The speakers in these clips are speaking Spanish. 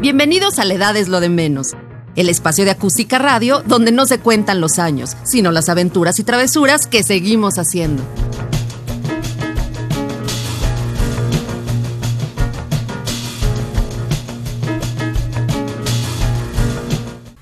Bienvenidos a La Edad es lo de menos, el espacio de acústica radio donde no se cuentan los años, sino las aventuras y travesuras que seguimos haciendo.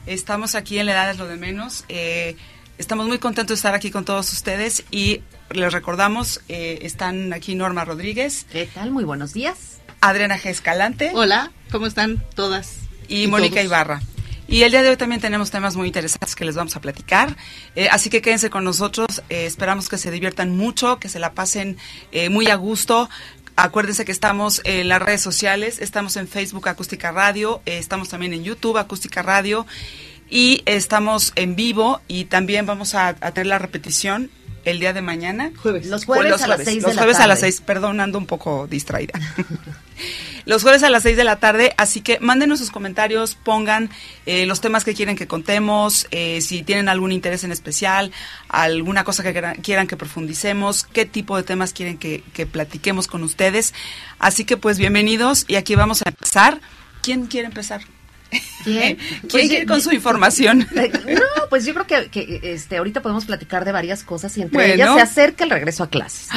Estamos aquí en La Edad es lo de menos. Eh, estamos muy contentos de estar aquí con todos ustedes y les recordamos, eh, están aquí Norma Rodríguez. ¿Qué tal? Muy buenos días. Adriana G. Escalante. Hola, ¿cómo están todas? Y, Mónica Ibarra. Y el día de hoy también tenemos temas muy interesantes que les vamos a platicar. Eh, así que quédense con nosotros. Eh, esperamos que se diviertan mucho, que se la pasen eh, muy a gusto. Acuérdense que estamos en las redes sociales. Estamos en Facebook Acústica Radio. estamos también en YouTube Acústica Radio. Y estamos en vivo y también vamos a, a tener la repetición el día de mañana. Jueves. Los jueves, a las seis Los jueves a las seis, perdón, ando un poco distraída. los jueves a las seis de la tarde, así que mándenos sus comentarios, pongan eh, los temas que quieren que contemos, eh, si tienen algún interés en especial, alguna cosa que quieran, que profundicemos, qué tipo de temas quieren que, que platiquemos con ustedes. Así que pues bienvenidos y aquí vamos a empezar. ¿Quién quiere empezar? ¿Quién? Pues, con su información? No, pues yo creo que, este ahorita podemos platicar de varias cosas y entre ellas se acerca el regreso a clases.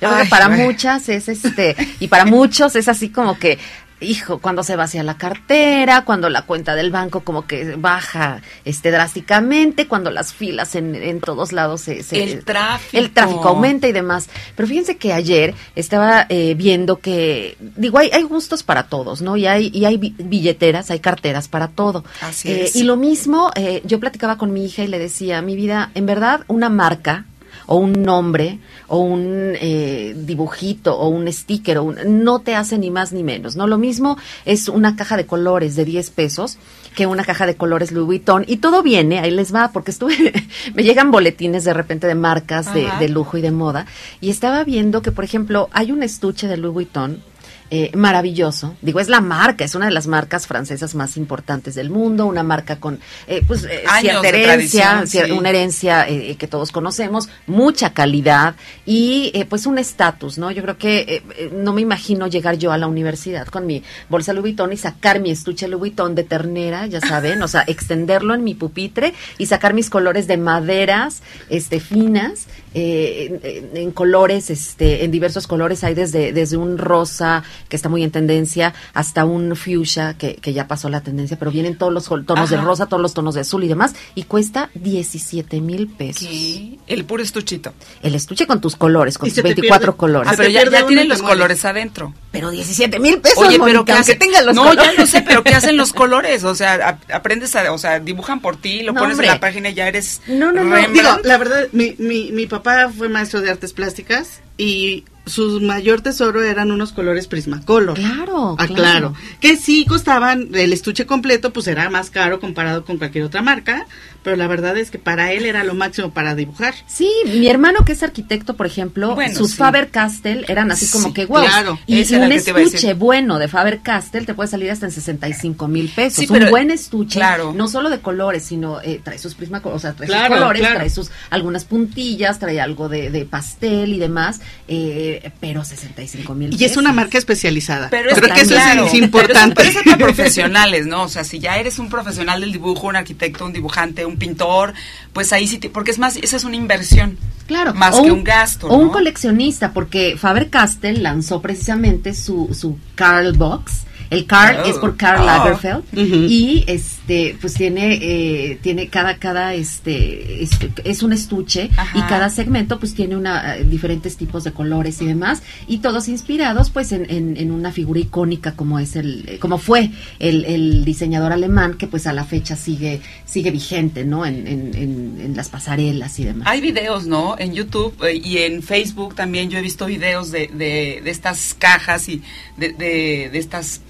Yo creo que para muchas es este y para muchos es así como que hijo, cuando se vacía la cartera, cuando la cuenta del banco como que baja este drásticamente, cuando las filas en, en todos lados se, el tráfico el tráfico aumenta y demás. Pero fíjense que ayer estaba eh, viendo que digo hay, hay gustos para todos, ¿no? Y hay y hay billeteras, hay carteras para todo. Así eh, es. Y lo mismo, eh, yo platicaba con mi hija y le decía, mi vida, en verdad una marca o un nombre o un eh, dibujito o un sticker o no te hace ni más ni menos, ¿no? Lo mismo es una caja de colores de 10 pesos que una caja de colores Louis Vuitton y todo viene, ahí les va, porque estuve, me llegan boletines de repente de marcas de, de, lujo y de moda y estaba viendo que, por ejemplo, hay un estuche de Louis Vuitton eh, maravilloso. Digo, es la marca, es una de las marcas francesas más importantes del mundo, una marca con eh, pues, eh, cierta herencia, una herencia que todos conocemos, mucha calidad y pues un estatus, ¿no? Yo creo que no me imagino llegar yo a la universidad con mi bolsa Louis Vuitton y sacar mi estuche Louis Vuitton de ternera, ya saben, o sea, extenderlo en mi pupitre y sacar mis colores de maderas, este, finas, en, en, colores, este, en diversos colores, hay desde, desde un rosa, que está muy en tendencia, hasta un fuchsia, que, que ya pasó la tendencia, pero vienen todos los tonos de rosa, todos los tonos de azul y demás, y cuesta 17 mil pesos. ¿Qué? El puro estuchito. El estuche con tus colores, con tus 24 colores. Ah, pero ya, ya tienen los colores adentro. Pero 17 mil pesos, Oye, pero que hace... tengan los no, colores. ya no sé, pero ¿qué hacen los colores? O sea, aprendes a, o sea, dibujan por ti, lo No, pones hombre. en la página y ya eres No, no, no. Digo, la verdad, mi, mi, mi papá fue maestro de artes plásticas y su mayor tesoro eran unos colores Prismacolor. Claro, Ah, claro. claro. Que sí costaban, el estuche completo pues era más caro comparado con cualquier otra marca, pero la verdad es que para él era lo máximo para dibujar. Sí, mi hermano que es arquitecto, por ejemplo, Bueno, sus sí. Faber-Castell eran así como Sí, que wow. claro. Y, un estuche bueno de Faber-Castell te puede salir hasta en 65 mil pesos. Sí, pero- un buen estuche, claro. no solo de colores, sino eh, trae sus prisma, o sea, trae Claro, sus colores, trae sus algunas puntillas, trae algo de, de pastel y demás, eh, pero 65 mil Y es una marca especializada. Pero Creo es que eso claro, es importante. Pero eso, pero eso es para profesionales, ¿no? O sea, si ya eres un profesional del dibujo, un arquitecto, un dibujante, un pintor, pues ahí sí, te- porque es más, esa es una inversión. Claro, Más o que un gasto, O un coleccionista, porque Faber-Castell lanzó precisamente su, su Carl Box. El Carl Oh. es por Karl Oh. Lagerfeld y este pues tiene eh, tiene cada cada este es, es un estuche Ajá. y cada segmento pues tiene una diferentes tipos de colores y demás y todos inspirados pues en, en, en una figura icónica como es el como fue el, el diseñador alemán que pues a la fecha sigue sigue vigente no en, en, en, en las pasarelas y demás Hay videos, ¿no? En YouTube eh, y en Facebook también yo he visto videos de, de, de estas cajas y de, de, de estas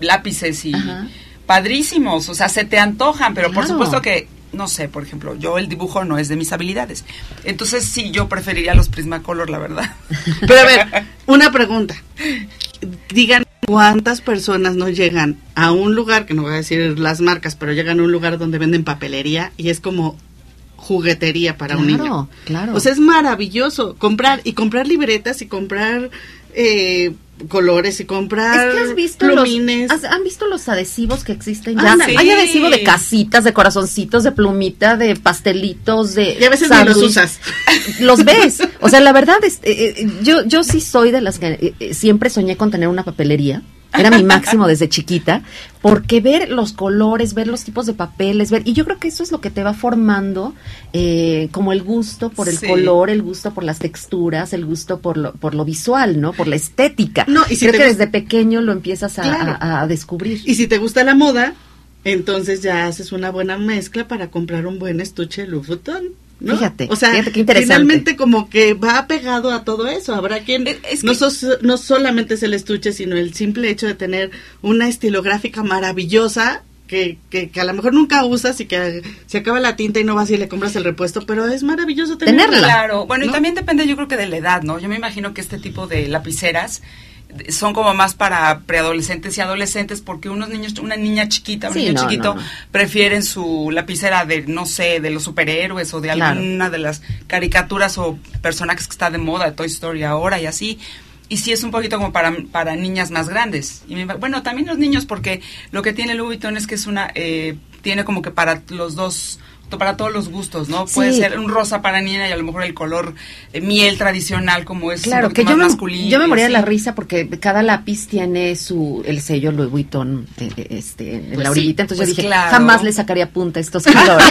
lápices y Ajá. padrísimos, o sea, se te antojan, pero por Claro. supuesto que, no sé, por ejemplo, yo el dibujo no es de mis habilidades. Entonces sí, yo preferiría los Prismacolor, la verdad. Pero a ver, una pregunta. Digan cuántas personas no llegan a un lugar, que no voy a decir las marcas, pero llegan a un lugar donde venden papelería y es como juguetería para un Claro, niño. claro. O sea, es maravilloso comprar y comprar libretas y comprar eh, colores y comprar Es que has visto plumines. los, has- han visto los adhesivos que existen Ah, sí. Hay adhesivo de casitas, de corazoncitos, de plumita, de pastelitos, de y a veces ni los usas. Los ves. O sea, la verdad es, eh, eh, yo, yo sí soy de las que eh, siempre soñé con tener una papelería. Era mi máximo desde chiquita, porque ver los colores, ver los tipos de papeles, ver, y yo creo que eso es lo que te va formando eh, como el gusto por el Sí. color, el gusto por las texturas, el gusto por lo, por lo visual, ¿no? Por la estética. No, y si creo que desde pequeño lo empiezas a, Claro. a- a descubrir. Y si te gusta la moda, entonces ya haces una buena mezcla para comprar un buen estuche Louis Vuitton. ¿No? Fíjate, o sea, fíjate qué interesante. finalmente como que va pegado a todo eso. Habrá quien Es- es no, que- sos- no solamente es el estuche, sino el simple hecho de tener una estilográfica maravillosa que, que, que a lo mejor nunca usas y que se acaba la tinta y no vas y le compras el repuesto, pero es maravilloso tenerla. Tenerla. Claro, bueno, y también depende yo creo que de la edad, ¿no? Yo me imagino que este tipo de lapiceras son como más para preadolescentes y adolescentes porque unos niños, una niña chiquita, un Sí, niño no, chiquito no, no. prefieren su lapicera de, no sé, de los superhéroes o de Claro. alguna de las caricaturas o personajes que está de moda, de Toy Story ahora y así. Y sí es un poquito como para, para niñas más grandes. Y me bueno, también los niños porque lo que tiene Louis Vuitton es que es una, eh, tiene como que para los dos, para todos los gustos, ¿no? Puede ser un rosa para niña y a lo mejor el color eh, miel tradicional como es Claro, que yo más me, masculino. yo me moría de la risa porque cada lápiz tiene su el sello Louis Vuitton eh, eh, este, en Pues la sí, orillita, entonces pues yo dije, claro. jamás le sacaría punta a estos colores.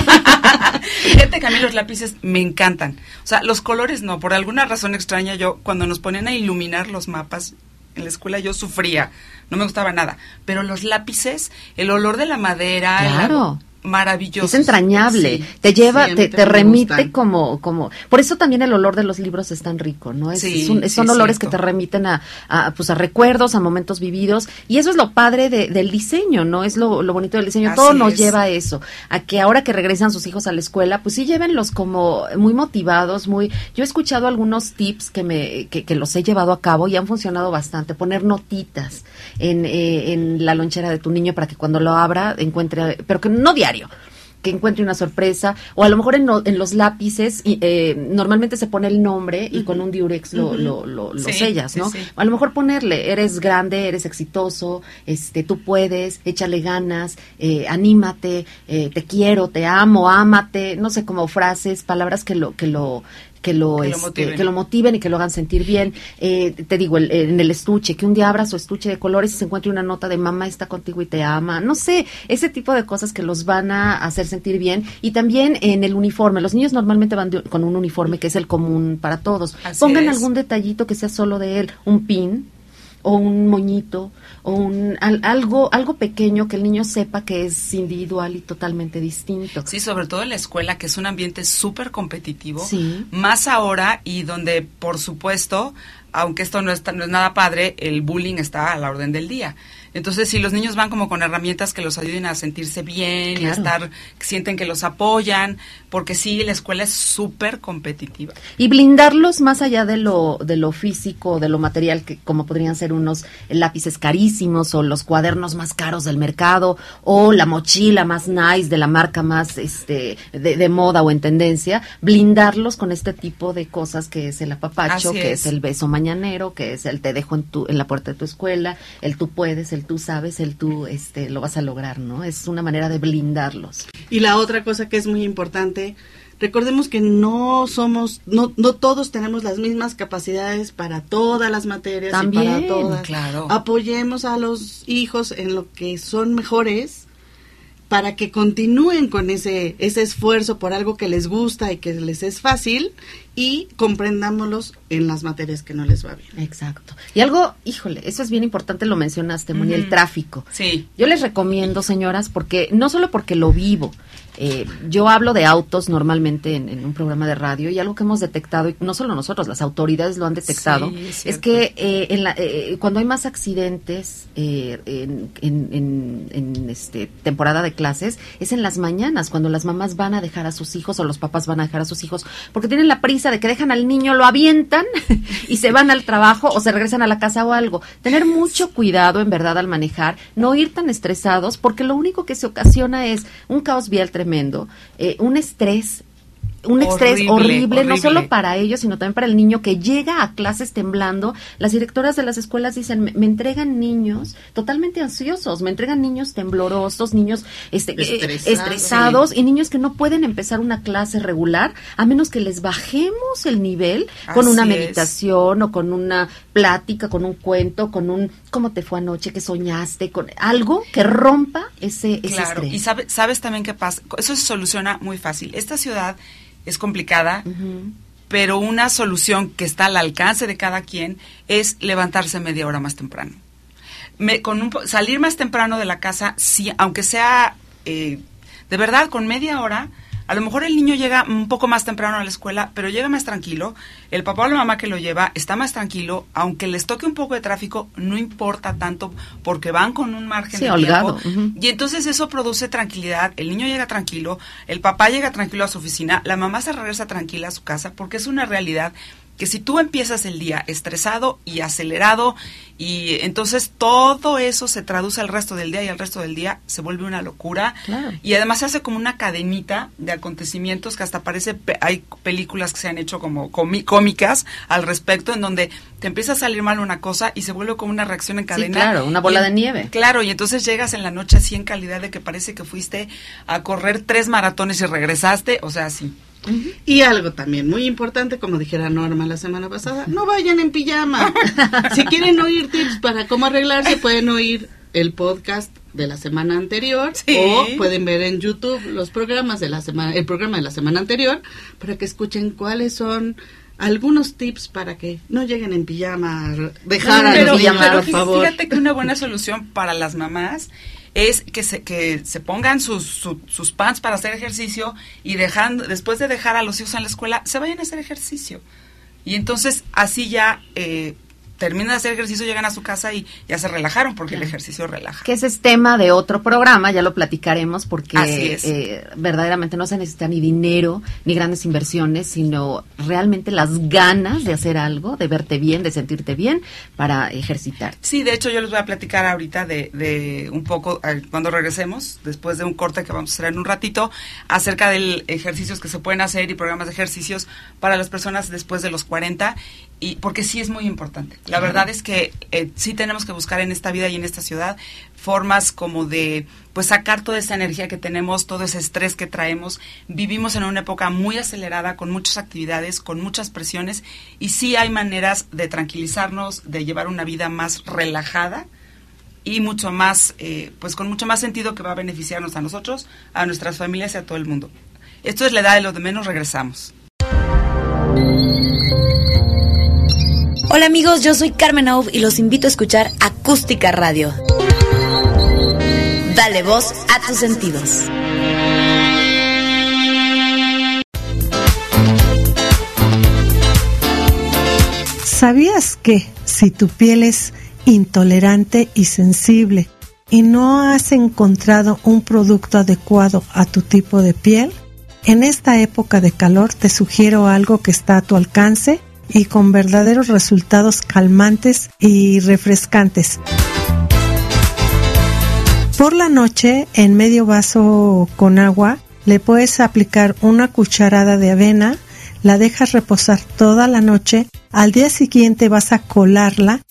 Fíjate que a mí los lápices me encantan. O sea, los colores no. Por alguna razón extraña, yo cuando nos ponían a iluminar los mapas en la escuela, yo sufría. No me gustaba nada. Pero los lápices, el olor de la madera, Claro. Maravilloso. Es entrañable, Sí, te lleva, sí, te, te remite gustan. como, como, por eso también el olor de los libros es tan rico, ¿no? Es, Sí, es un- sí, son es olores cierto. que te remiten a, a, pues a recuerdos, a momentos vividos, y eso es lo padre de- del diseño, ¿no? Es lo, lo bonito del diseño, todo nos es. lleva a eso, a que ahora que regresan sus hijos a la escuela, pues sí llévenlos como muy motivados, muy, yo he escuchado algunos tips que me, que, que los he llevado a cabo y han funcionado bastante, poner notitas en, eh, en la lonchera de tu niño para que cuando lo abra encuentre, pero que no diario, que encuentre una sorpresa, o a lo mejor en, lo- en los lápices, y, eh, normalmente se pone el nombre y con un diurex lo, lo, lo, lo Sí, sellas, sí, ¿no? sí. A lo mejor ponerle, eres grande, eres exitoso, este, tú puedes, échale ganas, eh, anímate, eh, te quiero, te amo, ámate, no sé, como frases, palabras que lo, que lo, que lo, Que lo este, motiven. que lo motiven y que lo hagan sentir bien. Eh, te digo, el- en el estuche, que un día abra su estuche de colores y se encuentre una nota de mamá está contigo y te ama. No sé, ese tipo de cosas que los van a hacer sentir bien. Y también en el uniforme. Los niños normalmente van de- con un uniforme que es el común para todos. Así Pongan es. algún detallito que sea solo de él, un pin o un moñito o un al- algo algo pequeño que el niño sepa que es individual y totalmente distinto. Sí, sobre todo en la escuela, que es un ambiente súper competitivo. Sí. Más ahora y donde, por supuesto, aunque esto no es, ta- no es nada padre, el bullying está a la orden del día. Entonces, si los niños van como con herramientas que los ayuden a sentirse bien y a estar, sienten que los apoyan, porque sí, la escuela es súper competitiva. y blindarlos más allá de lo de lo físico, de lo material, que como podrían ser unos lápices carísimos o los cuadernos más caros del mercado o la mochila más nice de la marca más este de, de moda o en tendencia, blindarlos con este tipo de cosas que es el apapacho, Así que es. es el beso mañanero, que es el te dejo en tu en la puerta de tu escuela, el tú puedes, el tú sabes, el tú este lo vas a lograr, ¿no? Es una manera de blindarlos. Y la otra cosa que es muy importante, recordemos que no somos, no, no todos tenemos las mismas capacidades para todas las materias También, y para todas. claro. Apoyemos a los hijos en lo que son mejores para que continúen con ese, ese esfuerzo por algo que les gusta y que les es fácil y comprendámoslos en las materias que no les va bien. Exacto. Y algo, híjole, eso es bien importante, lo mencionaste, Moni, el Ujú. tráfico. Sí. Yo les recomiendo, señoras, porque no solo porque lo vivo, eh, yo hablo de autos normalmente en, en un programa de radio y algo que hemos detectado, y no solo nosotros, las autoridades lo han detectado, Sí, es que eh, en la- eh, cuando hay más accidentes eh, en, en- en- en, este, temporada de clases, es en las mañanas, cuando las mamás van a dejar a sus hijos o los papás van a dejar a sus hijos, porque tienen la prisa de que dejan al niño, lo avientan y se van al trabajo o se regresan a la casa o algo. Tener mucho cuidado, en verdad, al manejar, no ir tan estresados, porque lo único que se ocasiona es un caos vial tremendo, eh, un estrés un estrés Horrible, horrible, no solo para ellos, sino también para el niño que llega a clases temblando. Las directoras de las escuelas dicen, me, me entregan niños totalmente ansiosos, me entregan niños temblorosos, niños este, eh, Estresados. y niños que no pueden empezar una clase regular a menos que les bajemos el nivel con una es. meditación o con una plática, con un cuento, con un ¿cómo te fue anoche? ¿Qué soñaste? Con algo que rompa ese, ese Claro, estrés. y sabe- sabes también qué pasa. Eso se soluciona muy fácil. Esta ciudad es complicada, pero una solución que está al alcance de cada quien es levantarse media hora más temprano. Me- con un salir más temprano de la casa, sí, aunque sea eh, de verdad con media hora, a lo mejor el niño llega un poco más temprano a la escuela, pero llega más tranquilo. El papá o la mamá que lo lleva está más tranquilo, aunque les toque un poco de tráfico, no importa tanto porque van con un margen Sí, de holgado, tiempo. Y entonces eso produce tranquilidad, el niño llega tranquilo, el papá llega tranquilo a su oficina, la mamá se regresa tranquila a su casa, porque es una realidad que si tú empiezas el día estresado y acelerado y entonces todo eso se traduce al resto del día y al resto del día se vuelve una locura Claro. y además se hace como una cadenita de acontecimientos que hasta parece hay películas que se han hecho como cómicas al respecto en donde te empieza a salir mal una cosa y se vuelve como una reacción en cadena claro, una bola Y- de nieve. Claro, y entonces llegas en la noche así en calidad de que parece que fuiste a correr tres maratones y regresaste, o sea, así. Y algo también muy importante, como dijera Norma la semana pasada, no vayan en pijama. si quieren oír tips para cómo arreglarse, pueden oír el podcast de la semana anterior Sí. o pueden ver en YouTube los programas de la semana, el programa de la semana anterior para que escuchen cuáles son algunos tips para que no lleguen en pijama, dejar a pero, los niños, pero por favor. fíjate que una buena solución para las mamás es que se, que se pongan sus, su- sus pants para hacer ejercicio y dejando, después de dejar a los hijos en la escuela, se vayan a hacer ejercicio. Y entonces así ya eh, terminan de hacer ejercicio, llegan a su casa y ya se relajaron porque el ejercicio relaja. que ese es tema de otro programa, ya lo platicaremos porque Así es. eh, verdaderamente no se necesita ni dinero ni grandes inversiones, sino realmente las ganas de hacer algo, de verte bien, de sentirte bien para ejercitar. Sí, de hecho yo les voy a platicar ahorita de, de un poco, cuando regresemos, después de un corte que vamos a hacer en un ratito, acerca de ejercicios que se pueden hacer y programas de ejercicios para las personas después de los 40, y porque sí es muy importante. La verdad es que eh, sí tenemos que buscar en esta vida y en esta ciudad formas como de pues sacar toda esa energía que tenemos, todo ese estrés que traemos. Vivimos en una época muy acelerada, con muchas actividades, con muchas presiones, y sí hay maneras de tranquilizarnos, de llevar una vida más relajada y mucho más, eh, pues con mucho más sentido que va a beneficiarnos a nosotros, a nuestras familias y a todo el mundo. Esto es la edad de lo de menos, regresamos. Hola amigos, yo soy Carmen Aub y los invito a escuchar Acústica Radio. Dale voz a tus sentidos. ¿Sabías que si tu piel es intolerante y sensible y no has encontrado un producto adecuado a tu tipo de piel? En esta época de calor te sugiero algo que está a tu alcance y con verdaderos resultados calmantes y refrescantes. Por la noche, en medio vaso con agua, le puedes aplicar una cucharada de avena, la dejas reposar toda la noche, al día siguiente vas a colarla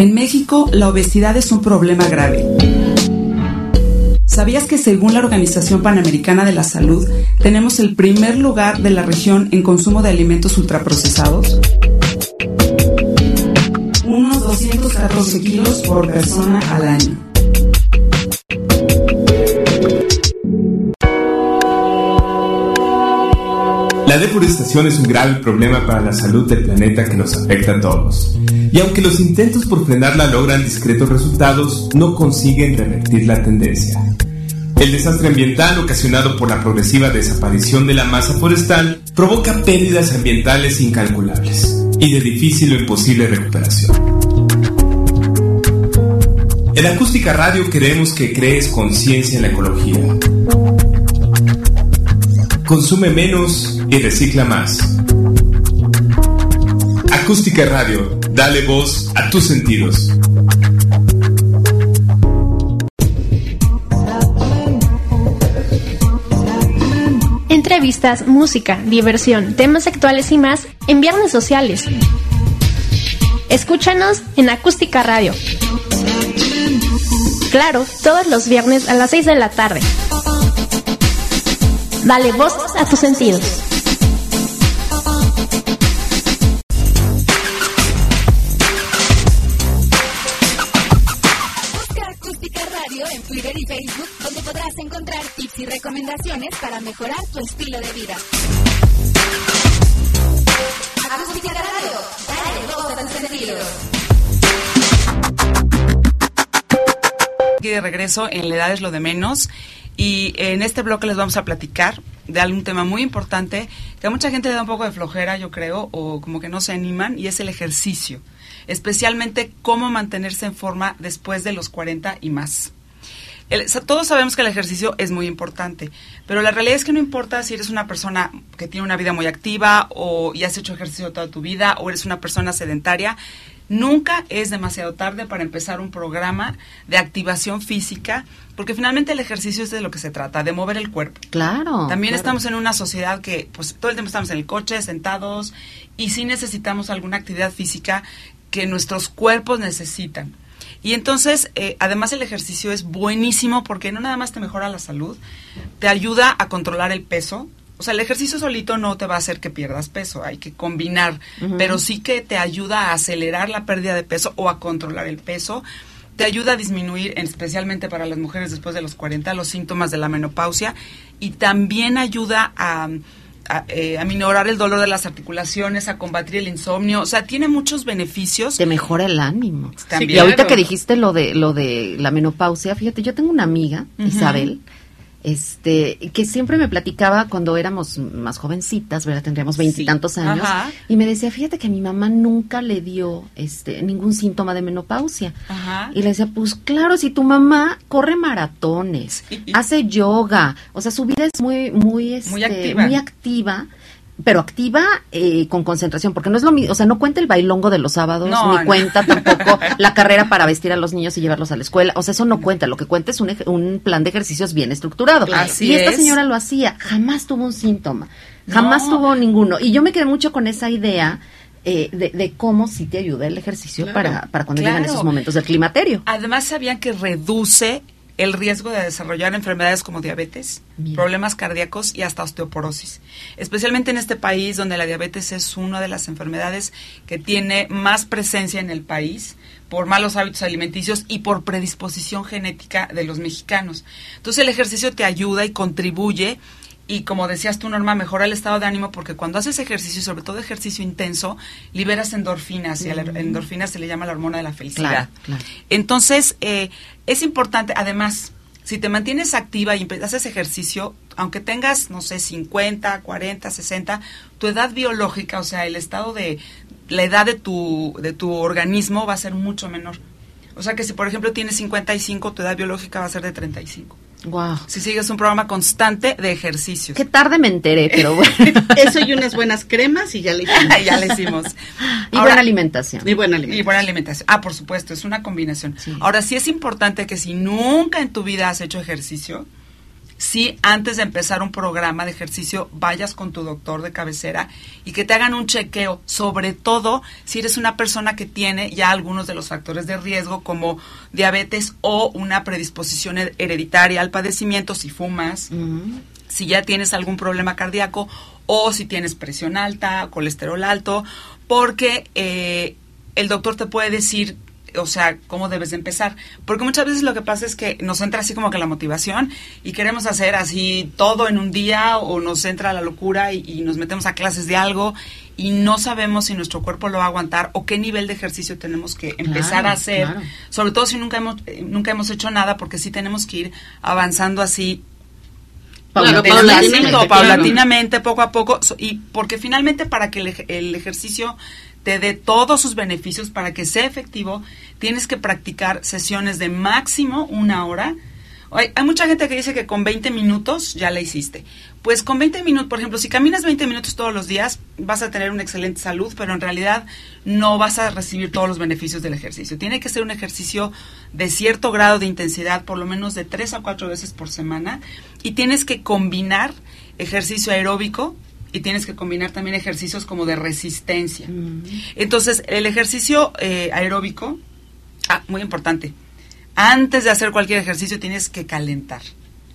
En México, la obesidad es un problema grave. ¿Sabías que según la Organización Panamericana de la Salud, tenemos el primer lugar de la región en consumo de alimentos ultraprocesados? Unos 214 kilos por persona al año. La deforestación es un grave problema para la salud del planeta que nos afecta a todos. Y aunque los intentos por frenarla logran discretos resultados, no consiguen revertir la tendencia. El desastre ambiental ocasionado por la progresiva desaparición de la masa forestal provoca pérdidas ambientales incalculables y de difícil o imposible recuperación. En Acústica Radio queremos que crees conciencia en la ecología. Consume menos y recicla más. Acústica Radio, dale voz a tus sentidos. Entrevistas, música, diversión, temas actuales y más en Viernes Sociales. Escúchanos en Acústica Radio. Claro, todos los viernes a las 6 de la tarde. Dale voz a tus sentidos. Para mejorar tu estilo de vida. Acústica dale. Aquí de regreso en La edad es lo de menos y en este bloque les vamos a platicar de algún tema muy importante que a mucha gente le da un poco de flojera, yo creo, o como que no se animan, y es el ejercicio. Especialmente cómo mantenerse en forma después de los 40 y más. El- todos sabemos que el ejercicio es muy importante, pero la realidad es que no importa si eres una persona que tiene una vida muy activa o y has hecho ejercicio toda tu vida o eres una persona sedentaria, nunca es demasiado tarde para empezar un programa de activación física, porque finalmente el ejercicio es de lo que se trata, de mover el cuerpo. Claro. También claro. estamos en una sociedad que pues todo el tiempo estamos en el coche, sentados, y sí necesitamos alguna actividad física que nuestros cuerpos necesitan. Y entonces, eh, además el ejercicio es buenísimo porque no nada más te mejora la salud, te ayuda a controlar el peso. O sea, el ejercicio solito no te va a hacer que pierdas peso, hay que combinar, pero sí que te ayuda a acelerar la pérdida de peso o a controlar el peso. Te ayuda a disminuir, especialmente para las mujeres después de los 40, los síntomas de la menopausia y también ayuda a, a, eh, a minorar el dolor de las articulaciones, a combatir el insomnio. O sea, tiene muchos beneficios. Te mejora el ánimo. También. Y ahorita que dijiste lo de lo de la menopausia, fíjate, yo tengo una amiga. Isabel, este, que siempre me platicaba cuando éramos más jovencitas, ¿verdad? Tendríamos veintitantos años, Ajá. y me decía, fíjate que a mi mamá nunca le dio este ningún síntoma de menopausia. Ajá. Y le decía, pues claro, si tu mamá corre maratones, Sí. hace yoga, o sea, su vida es muy, muy, este, Muy activa. muy activa, pero activa eh, con concentración, porque no es lo mismo, o sea, no cuenta el bailongo de los sábados, No, ni no. cuenta tampoco la carrera para vestir a los niños y llevarlos a la escuela, o sea, eso no cuenta, lo que cuenta es un, un plan de ejercicios bien estructurado. Así y esta es. señora lo hacía, jamás tuvo un síntoma, jamás No. tuvo ninguno, y yo me quedé mucho con esa idea. eh, de, de cómo sí te ayuda el ejercicio Claro. para, para cuando llegan esos momentos del climaterio. Además, sabían que reduce el riesgo de desarrollar enfermedades como diabetes, Mira. problemas cardíacos y hasta osteoporosis. Especialmente en este país donde la diabetes es una de las enfermedades que tiene más presencia en el país por malos hábitos alimenticios y por predisposición genética de los mexicanos. Entonces el ejercicio te ayuda y contribuye y como decías tú, Norma, mejora el estado de ánimo porque cuando haces ejercicio, y sobre todo ejercicio intenso, liberas endorfinas y a la endorfina se le llama la hormona de la felicidad. Claro, claro. Entonces, eh, es importante, además, si te mantienes activa y haces ejercicio, aunque tengas, no sé, 50, 40, 60, tu edad biológica, o sea, el estado de, la edad de tu, de tu organismo va a ser mucho menor. O sea que si, por ejemplo, tienes 55, tu edad biológica va a ser de 35. Wow. Si sigues un programa constante de ejercicios. Qué tarde me enteré, pero bueno. Eso y unas buenas cremas y ya le hicimos. ya le hicimos. y Ahora- buena alimentación. Y buena Y alimentación. buena alimentación. Ah, por supuesto, es una combinación. Sí. Ahora, sí es importante que si nunca en tu vida has hecho ejercicio, sí antes de empezar un programa de ejercicio vayas con tu doctor de cabecera y que te hagan un chequeo, sobre todo si eres una persona que tiene ya algunos de los factores de riesgo como diabetes o una predisposición her- hereditaria al padecimiento, si fumas, si ya tienes algún problema cardíaco o si tienes presión alta, colesterol alto, porque eh, el doctor te puede decir o sea, cómo debes de empezar. Porque muchas veces lo que pasa es que nos entra así como que la motivación y queremos hacer así todo en un día o nos entra la locura y, y nos metemos a clases de algo y no sabemos si nuestro cuerpo lo va a aguantar o qué nivel de ejercicio tenemos que empezar Claro, a hacer. claro. Sobre todo si nunca hemos, eh, nunca hemos hecho nada porque sí tenemos que ir avanzando así Claro, paulatinamente, poco a poco, so- y porque finalmente para que el, ej- el ejercicio te dé todos sus beneficios, para que sea efectivo, tienes que practicar sesiones de máximo una hora. Hay, mucha gente que dice que con 20 minutos ya la hiciste. Pues con 20 minutos, por ejemplo, si caminas 20 minutos todos los días, vas a tener una excelente salud, pero en realidad no vas a recibir todos los beneficios del ejercicio. Tiene que ser un ejercicio de cierto grado de intensidad, por lo menos de 3 a 4 veces por semana, y tienes que combinar ejercicio aeróbico y tienes que combinar también ejercicios como de resistencia. Entonces, el ejercicio eh, aeróbico, ah, muy importante, antes de hacer cualquier ejercicio tienes que calentar.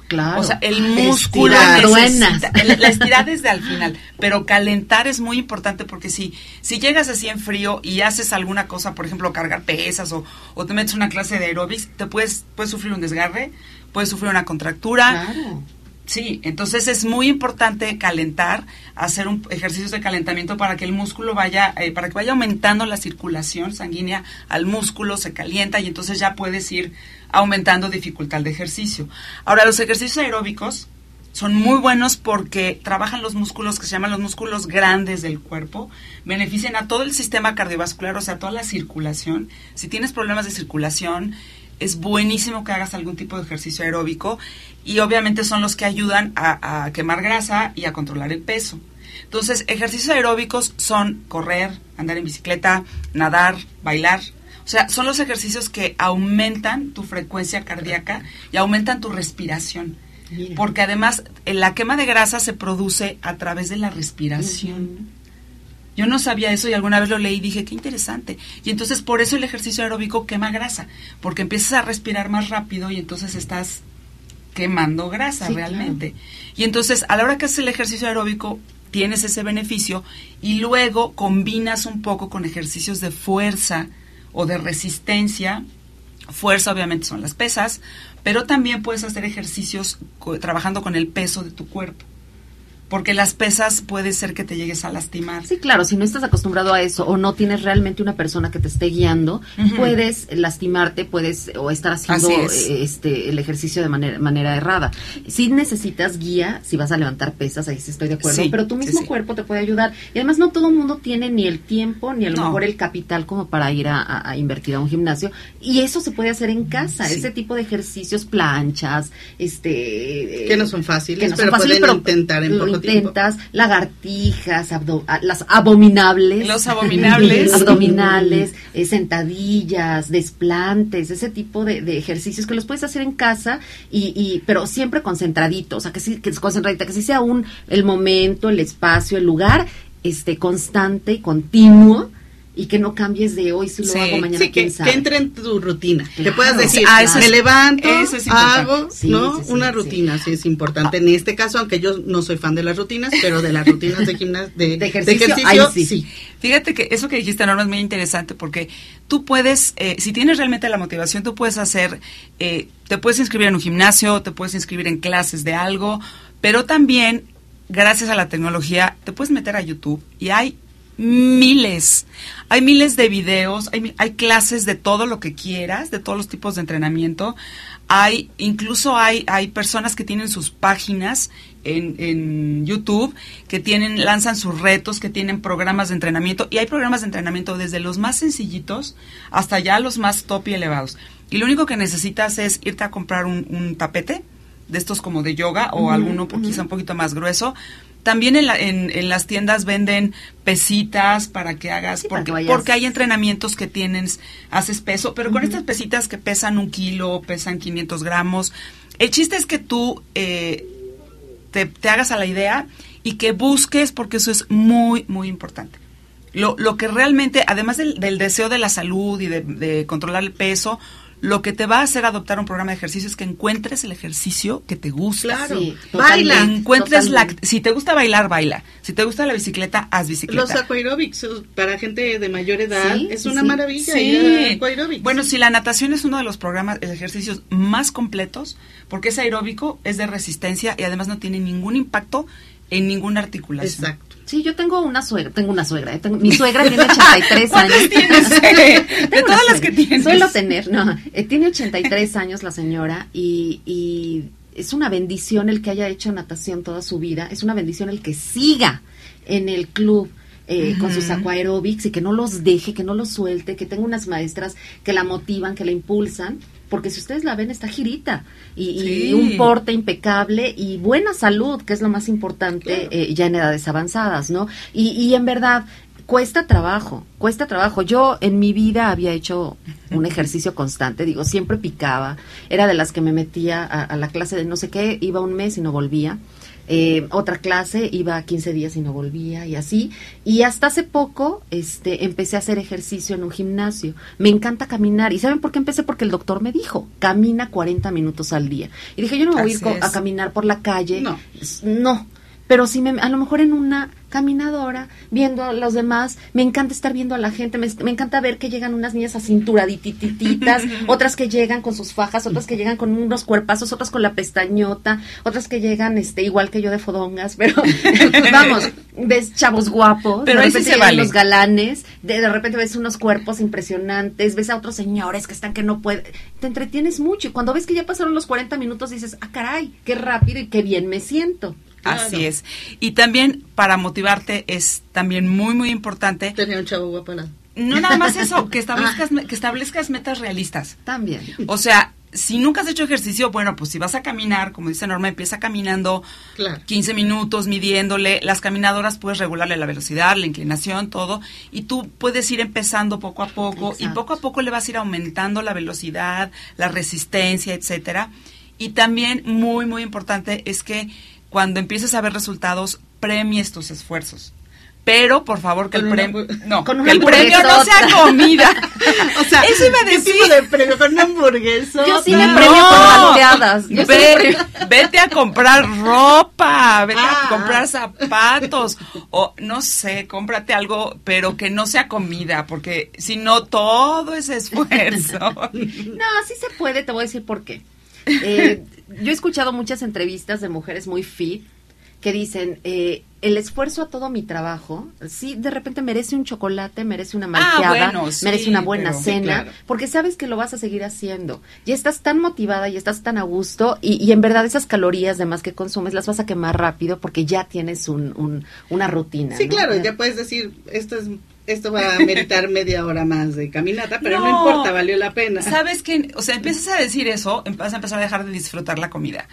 Claro. O sea, el músculo Estirar. necesita, el- la estirada es de al final, pero calentar es muy importante porque si, si llegas así en frío y haces alguna cosa, por ejemplo, cargar pesas o, o te metes una clase de aeróbics, te puedes, puedes sufrir un desgarre, puedes sufrir una contractura. Claro. Sí, entonces es muy importante calentar, hacer un ejercicios de calentamiento para que el músculo vaya, eh, para que vaya aumentando la circulación sanguínea al músculo, se calienta y entonces ya puedes ir aumentando dificultad de ejercicio. Ahora, los ejercicios aeróbicos son muy buenos porque trabajan los músculos que se llaman los músculos grandes del cuerpo, benefician a todo el sistema cardiovascular, o sea, toda la circulación. Si tienes problemas de circulación, es buenísimo que hagas algún tipo de ejercicio aeróbico y obviamente son los que ayudan a, a quemar grasa y a controlar el peso. Entonces, ejercicios aeróbicos son correr, andar en bicicleta, nadar, bailar. O sea, son los ejercicios que aumentan tu frecuencia cardíaca y aumentan tu respiración. Mira. Porque además eh, la quema de grasa se produce a través de la respiración. Yo no sabía eso y alguna vez lo leí y dije, qué interesante. Y entonces por eso el ejercicio aeróbico quema grasa, porque empiezas a respirar más rápido y entonces estás quemando grasa Sí, realmente. Y entonces a la hora que haces el ejercicio aeróbico tienes ese beneficio y luego combinas un poco con ejercicios de fuerza o de resistencia. Fuerza obviamente son las pesas, pero también puedes hacer ejercicios trabajando con el peso de tu cuerpo. Porque las pesas puede ser que te llegues a lastimar. Sí, claro, si no estás acostumbrado a eso o no tienes realmente una persona que te esté guiando, puedes lastimarte, puedes o estar haciendo es. eh, este el ejercicio de manera manera errada. Si necesitas guía, si vas a levantar pesas, ahí sí estoy de acuerdo, Sí, pero tu mismo sí. cuerpo te puede ayudar. Y además no todo el mundo tiene ni el tiempo ni a lo No. mejor el capital como para ir a, a- a invertir a un gimnasio y eso se puede hacer en casa, Sí. ese tipo de ejercicios, planchas, este Que no son fáciles, que no son pero fáciles, pueden intentar en intentas, lagartijas, abdo- las abominables. Los abominables. abdominales, eh, sentadillas, desplantes, ese tipo de, de ejercicios que los puedes hacer en casa, y, y pero siempre concentradito, o sea, que sí, que es concentradita, que sí sea un, el momento, el espacio, el lugar, este, constante y continuo, y que no cambies de hoy si lo Sí, hago mañana, Sí, que, quién que sabe. entre en tu rutina. Que Claro. puedas decir, Ah, eso me es- levanto, eso es hago, Sí, ¿no? sí, sí, Una sí. rutina, sí es importante. En este caso, aunque yo no soy fan de las rutinas, pero de las rutinas de gimnasio, de, De ejercicio, sí. Fíjate que eso que dijiste, Norma, es muy interesante porque tú puedes, eh, si tienes realmente la motivación, tú puedes hacer, eh, te puedes inscribir en un gimnasio, te puedes inscribir en clases de algo, pero también, gracias a la tecnología, te puedes meter a YouTube y hay miles, hay miles de videos, hay, hay clases de todo lo que quieras, de todos los tipos de entrenamiento. Hay, incluso hay, hay personas que tienen sus páginas en, en YouTube, que tienen, lanzan sus retos, que tienen programas de entrenamiento, y hay programas de entrenamiento desde los más sencillitos hasta ya los más top y elevados. Y lo único que necesitas es irte a comprar un, un tapete, de estos como de yoga, o alguno quizá un poquito más grueso. También en, la- en, en las tiendas venden pesitas para que hagas, Sí, porque, que porque hay entrenamientos que tienen, haces peso, pero con estas pesitas que pesan un kilo, pesan 500 gramos, el chiste es que tú eh, te, te hagas a la idea y que busques, porque eso es muy, muy importante. Lo, lo que realmente, además del, del deseo de la salud y de, de controlar el peso, lo que te va a hacer adoptar un programa de ejercicio es que encuentres el ejercicio que te gusta. Claro. Sí, Baila. totalmente, Encuentres la, si te gusta bailar, baila. Si te gusta la bicicleta, haz Los bicicleta. aquaerobics uh, para gente de mayor edad Sí, es una sí. maravilla. ir a aquaerobics. Bueno, si la natación es uno de los programas, ejercicios más completos, porque es aeróbico, es de resistencia y además no tiene ningún impacto en ninguna articulación. Exacto. Sí, yo tengo una suegra, tengo una suegra, eh, tengo- mi suegra tiene 83 ¿Cuántas años. tienes? De Tengo todas las que tienes. Suelo tener, no, eh, tiene 83 años la señora y, y es una bendición el que haya hecho natación toda su vida, es una bendición el que siga en el club. eh, con sus aquaerobics y que no los deje, que no los suelte, que tenga unas maestras que la motivan, que la impulsan, porque si ustedes la ven está girita y, un porte impecable y buena salud, que es lo más importante eh, ya en edades avanzadas, ¿no? Y, y en verdad, cuesta trabajo, cuesta trabajo. Yo en mi vida había hecho un ejercicio constante, digo, siempre picaba, era de las que me metía a, a la clase de no sé qué, iba un mes y no volvía. Eh, otra clase iba 15 días y no volvía y así. Y hasta hace poco este empecé a hacer ejercicio en un gimnasio. Me encanta caminar. Y saben por qué empecé porque el doctor me dijo camina 40 minutos al día y dije yo no me voy a ir a caminar por la calle No. No pero sí me, a lo mejor en una caminadora viendo a los demás me encanta estar viendo a la gente me, me encanta ver que llegan unas niñas a cinturaditititas otras que llegan con sus fajas otras que llegan con unos cuerpazos otras con la pestañota otras que llegan este igual que yo de fodongas pero pues vamos ves chavos guapos Pero de sí vale. los galanes de, de repente ves unos cuerpos impresionantes ves a otros señores que están que no pueden te entretienes mucho y cuando ves que ya pasaron los 40 minutos dices ah caray qué rápido y qué bien me siento Así es. Y también para motivarte es también muy, muy importante, Tenía un chavo guapo lado. no nada más eso, que establezcas, que establezcas metas realistas. también O sea, si nunca has hecho ejercicio, bueno, pues si vas a caminar, como dice Norma, empieza caminando Claro. 15 minutos, midiéndole. Las caminadoras puedes regularle la velocidad, la inclinación, todo. Y tú puedes ir empezando poco a poco. Y poco a poco le vas a ir aumentando la velocidad, la resistencia, etcétera. Y también, muy, muy importante, es que cuando empieces a ver resultados, premies tus esfuerzos. Pero, por favor, que Con el premio... No, con que el premio no sea comida. O sea, Eso iba a ¿qué decir. tipo de premio? ¿Con una hamburguesa? Yo sí me No. premio con malteadas. Ve- premio. vete a comprar ropa, vete Ah. a comprar zapatos, o no sé, cómprate algo, pero que no sea comida, porque si no, todo ese esfuerzo. No, sí se puede, te voy a decir por qué. Eh, yo he escuchado muchas entrevistas de mujeres muy fit que dicen, eh, el esfuerzo a todo mi trabajo, sí, de repente merece un chocolate, merece una malteada, Ah, bueno, sí, merece una buena pero- sí, cena, claro. porque sabes que lo vas a seguir haciendo. Y estás tan motivada y estás tan a gusto y, y en verdad esas calorías de más que consumes las vas a quemar rápido porque ya tienes un, un- una rutina. Sí, ¿no? claro, ya puedes decir, esto es esto va a meritar media hora más de caminata, pero no, importa, valió la pena. ¿Sabes qué? O sea, empiezas a decir eso, em- vas a empezar a dejar de disfrutar la comida.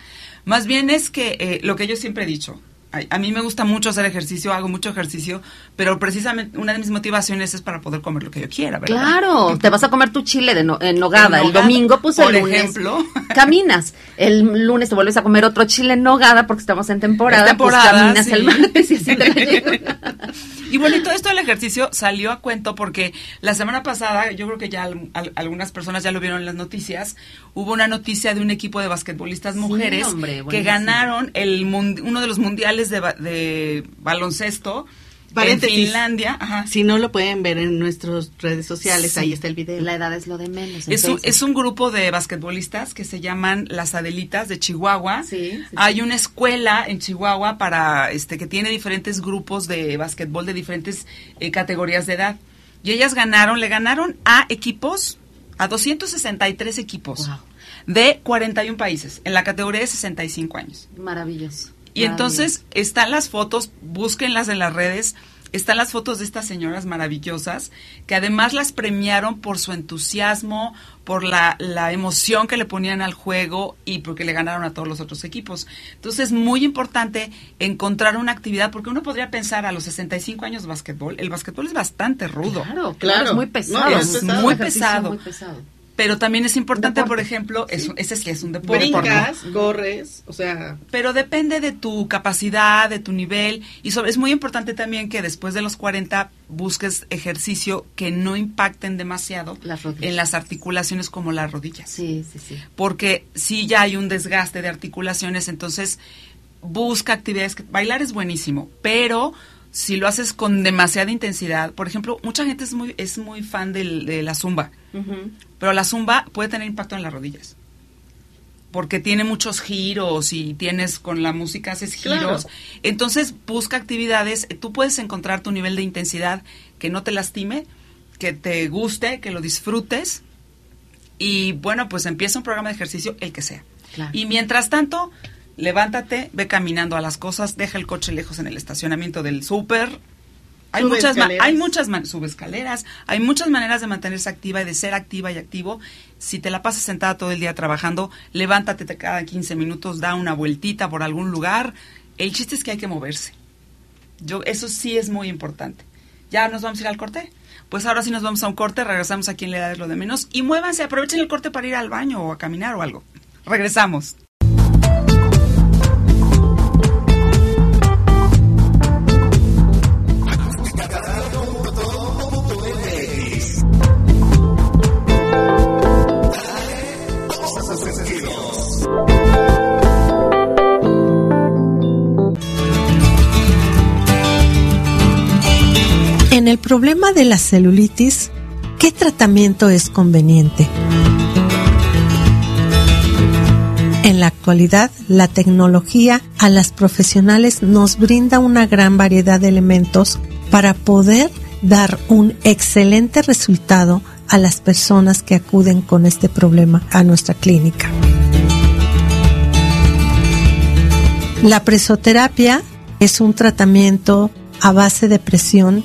Más bien es que eh, lo que yo siempre he dicho, a, a mí me gusta mucho hacer ejercicio, hago mucho ejercicio, pero precisamente una de mis motivaciones es para poder comer lo que yo quiera, ¿verdad? Claro, te vas a comer tu chile de no- en nogada. En el domingo, pues por el lunes. ejemplo. Caminas. El lunes te vuelves a comer otro chile en nogada porque estamos en temporada. Es temporada, pues caminas sí. el martes y así te la. Y bueno, y todo esto del ejercicio salió a cuento porque la semana pasada, yo creo que ya al- al- algunas personas ya lo vieron en las noticias, hubo una noticia de un equipo de basquetbolistas Sí, mujeres hombre, que ganaron el uno de los mundiales de, de baloncesto Paréntesis. en Finlandia. Ajá. Si no lo pueden ver en nuestras redes sociales, Sí. ahí está el video. La edad es lo de menos. en Es un, es un grupo de basquetbolistas que se llaman las Adelitas de Chihuahua. Sí. Hay una escuela en Chihuahua para este que tiene diferentes grupos de basquetbol de diferentes eh, categorías de edad. Y ellas ganaron, le ganaron a equipos, a 263 equipos Wow. de 41 países en la categoría de 65 años. Maravilloso. Y entonces están las fotos, búsquenlas en las redes, están las fotos de estas señoras maravillosas, que además las premiaron por su entusiasmo, por la, la emoción que le ponían al juego y porque le ganaron a todos los otros equipos. Entonces es muy importante encontrar una actividad, porque uno podría pensar a los 65 años de básquetbol, el básquetbol es bastante rudo. Claro, claro, Claro. es muy pesado. No, es un muy pesado. muy pesado. Pero también es importante, Deporte. por ejemplo, es- ese sí es un deporte. Brincas, corres, o sea, Pero depende de tu capacidad, de tu nivel. Y sobre, es muy importante también que después de los 40 busques ejercicio que no impacten demasiado Las en las articulaciones como las rodillas. Sí, sí, sí. Porque si ya hay un desgaste de articulaciones, entonces busca actividades. Que, bailar es buenísimo, pero si lo haces con demasiada intensidad, por ejemplo, mucha gente es muy, es muy fan del- de la zumba. Pero la zumba puede tener impacto en las rodillas. Porque tiene muchos giros y tienes con la música haces giros. Claro. Entonces busca actividades, tú puedes encontrar tu nivel de intensidad que no te lastime, que te guste, que lo disfrutes. Y bueno, pues empieza un programa de ejercicio, el que sea. Claro. Y mientras tanto, levántate, ve caminando a las cosas, deja el coche lejos en el estacionamiento del súper. Hay Sube muchas, hay muchas sube escaleras, hay muchas maneras de mantenerse activa y de ser activa y activo. Si te la pasas sentada todo el día trabajando, levántate te- cada 15 minutos, da una vueltita por algún lugar. El chiste es que hay que moverse. Yo, eso sí es muy importante. ¿Ya nos vamos a ir al corte? Pues ahora sí nos vamos a un corte, regresamos aquí en La Edad es lo de menos. Y muévanse, aprovechen el corte para ir al baño o a caminar o algo. Regresamos. En el problema de la celulitis, ¿qué tratamiento es conveniente? En la actualidad, la tecnología a las profesionales nos brinda una gran variedad de elementos para poder dar un excelente resultado a las personas que acuden con este problema a nuestra clínica. La presoterapia es un tratamiento a base de presión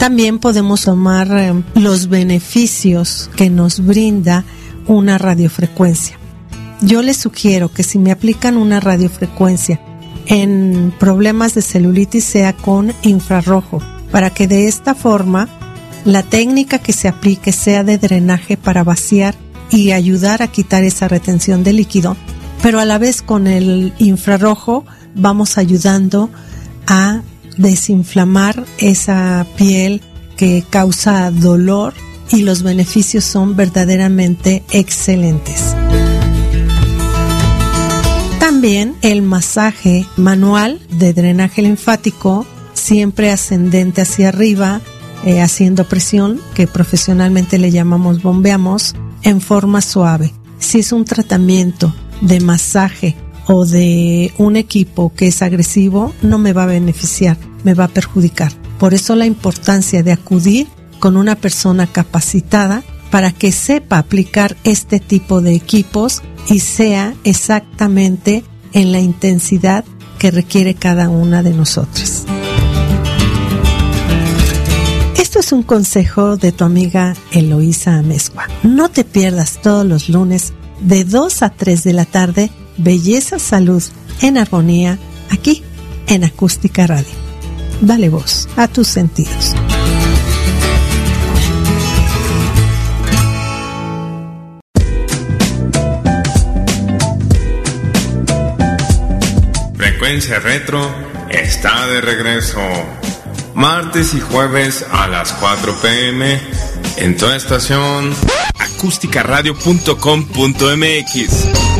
También podemos tomar eh, los beneficios que nos brinda una radiofrecuencia. Yo les sugiero que si me aplican una radiofrecuencia en problemas de celulitis sea con infrarrojo, para que de esta forma la técnica que se aplique sea de drenaje para vaciar y ayudar a quitar esa retención de líquido, pero a la vez con el infrarrojo vamos ayudando a desinflamar esa piel que causa dolor y los beneficios son verdaderamente excelentes. También el masaje manual de drenaje linfático, siempre ascendente hacia arriba, eh, haciendo presión, que profesionalmente le llamamos bombeamos, en forma suave. Si es un tratamiento de masaje o de un equipo que es agresivo, no me va a beneficiar, me va a perjudicar. Por eso la importancia de acudir con una persona capacitada para que sepa aplicar este tipo de equipos y sea exactamente en la intensidad que requiere cada una de nosotras. Esto es un consejo de tu amiga Eloísa Amezcua. No te pierdas todos los lunes de 2 a 3 de la tarde Belleza Salud en Armonía aquí en Acústica Radio. Dale voz a tus sentidos. Frecuencia Retro está de regreso. Martes y jueves a las 4 pm en tu estación acústicaradio.com.mx.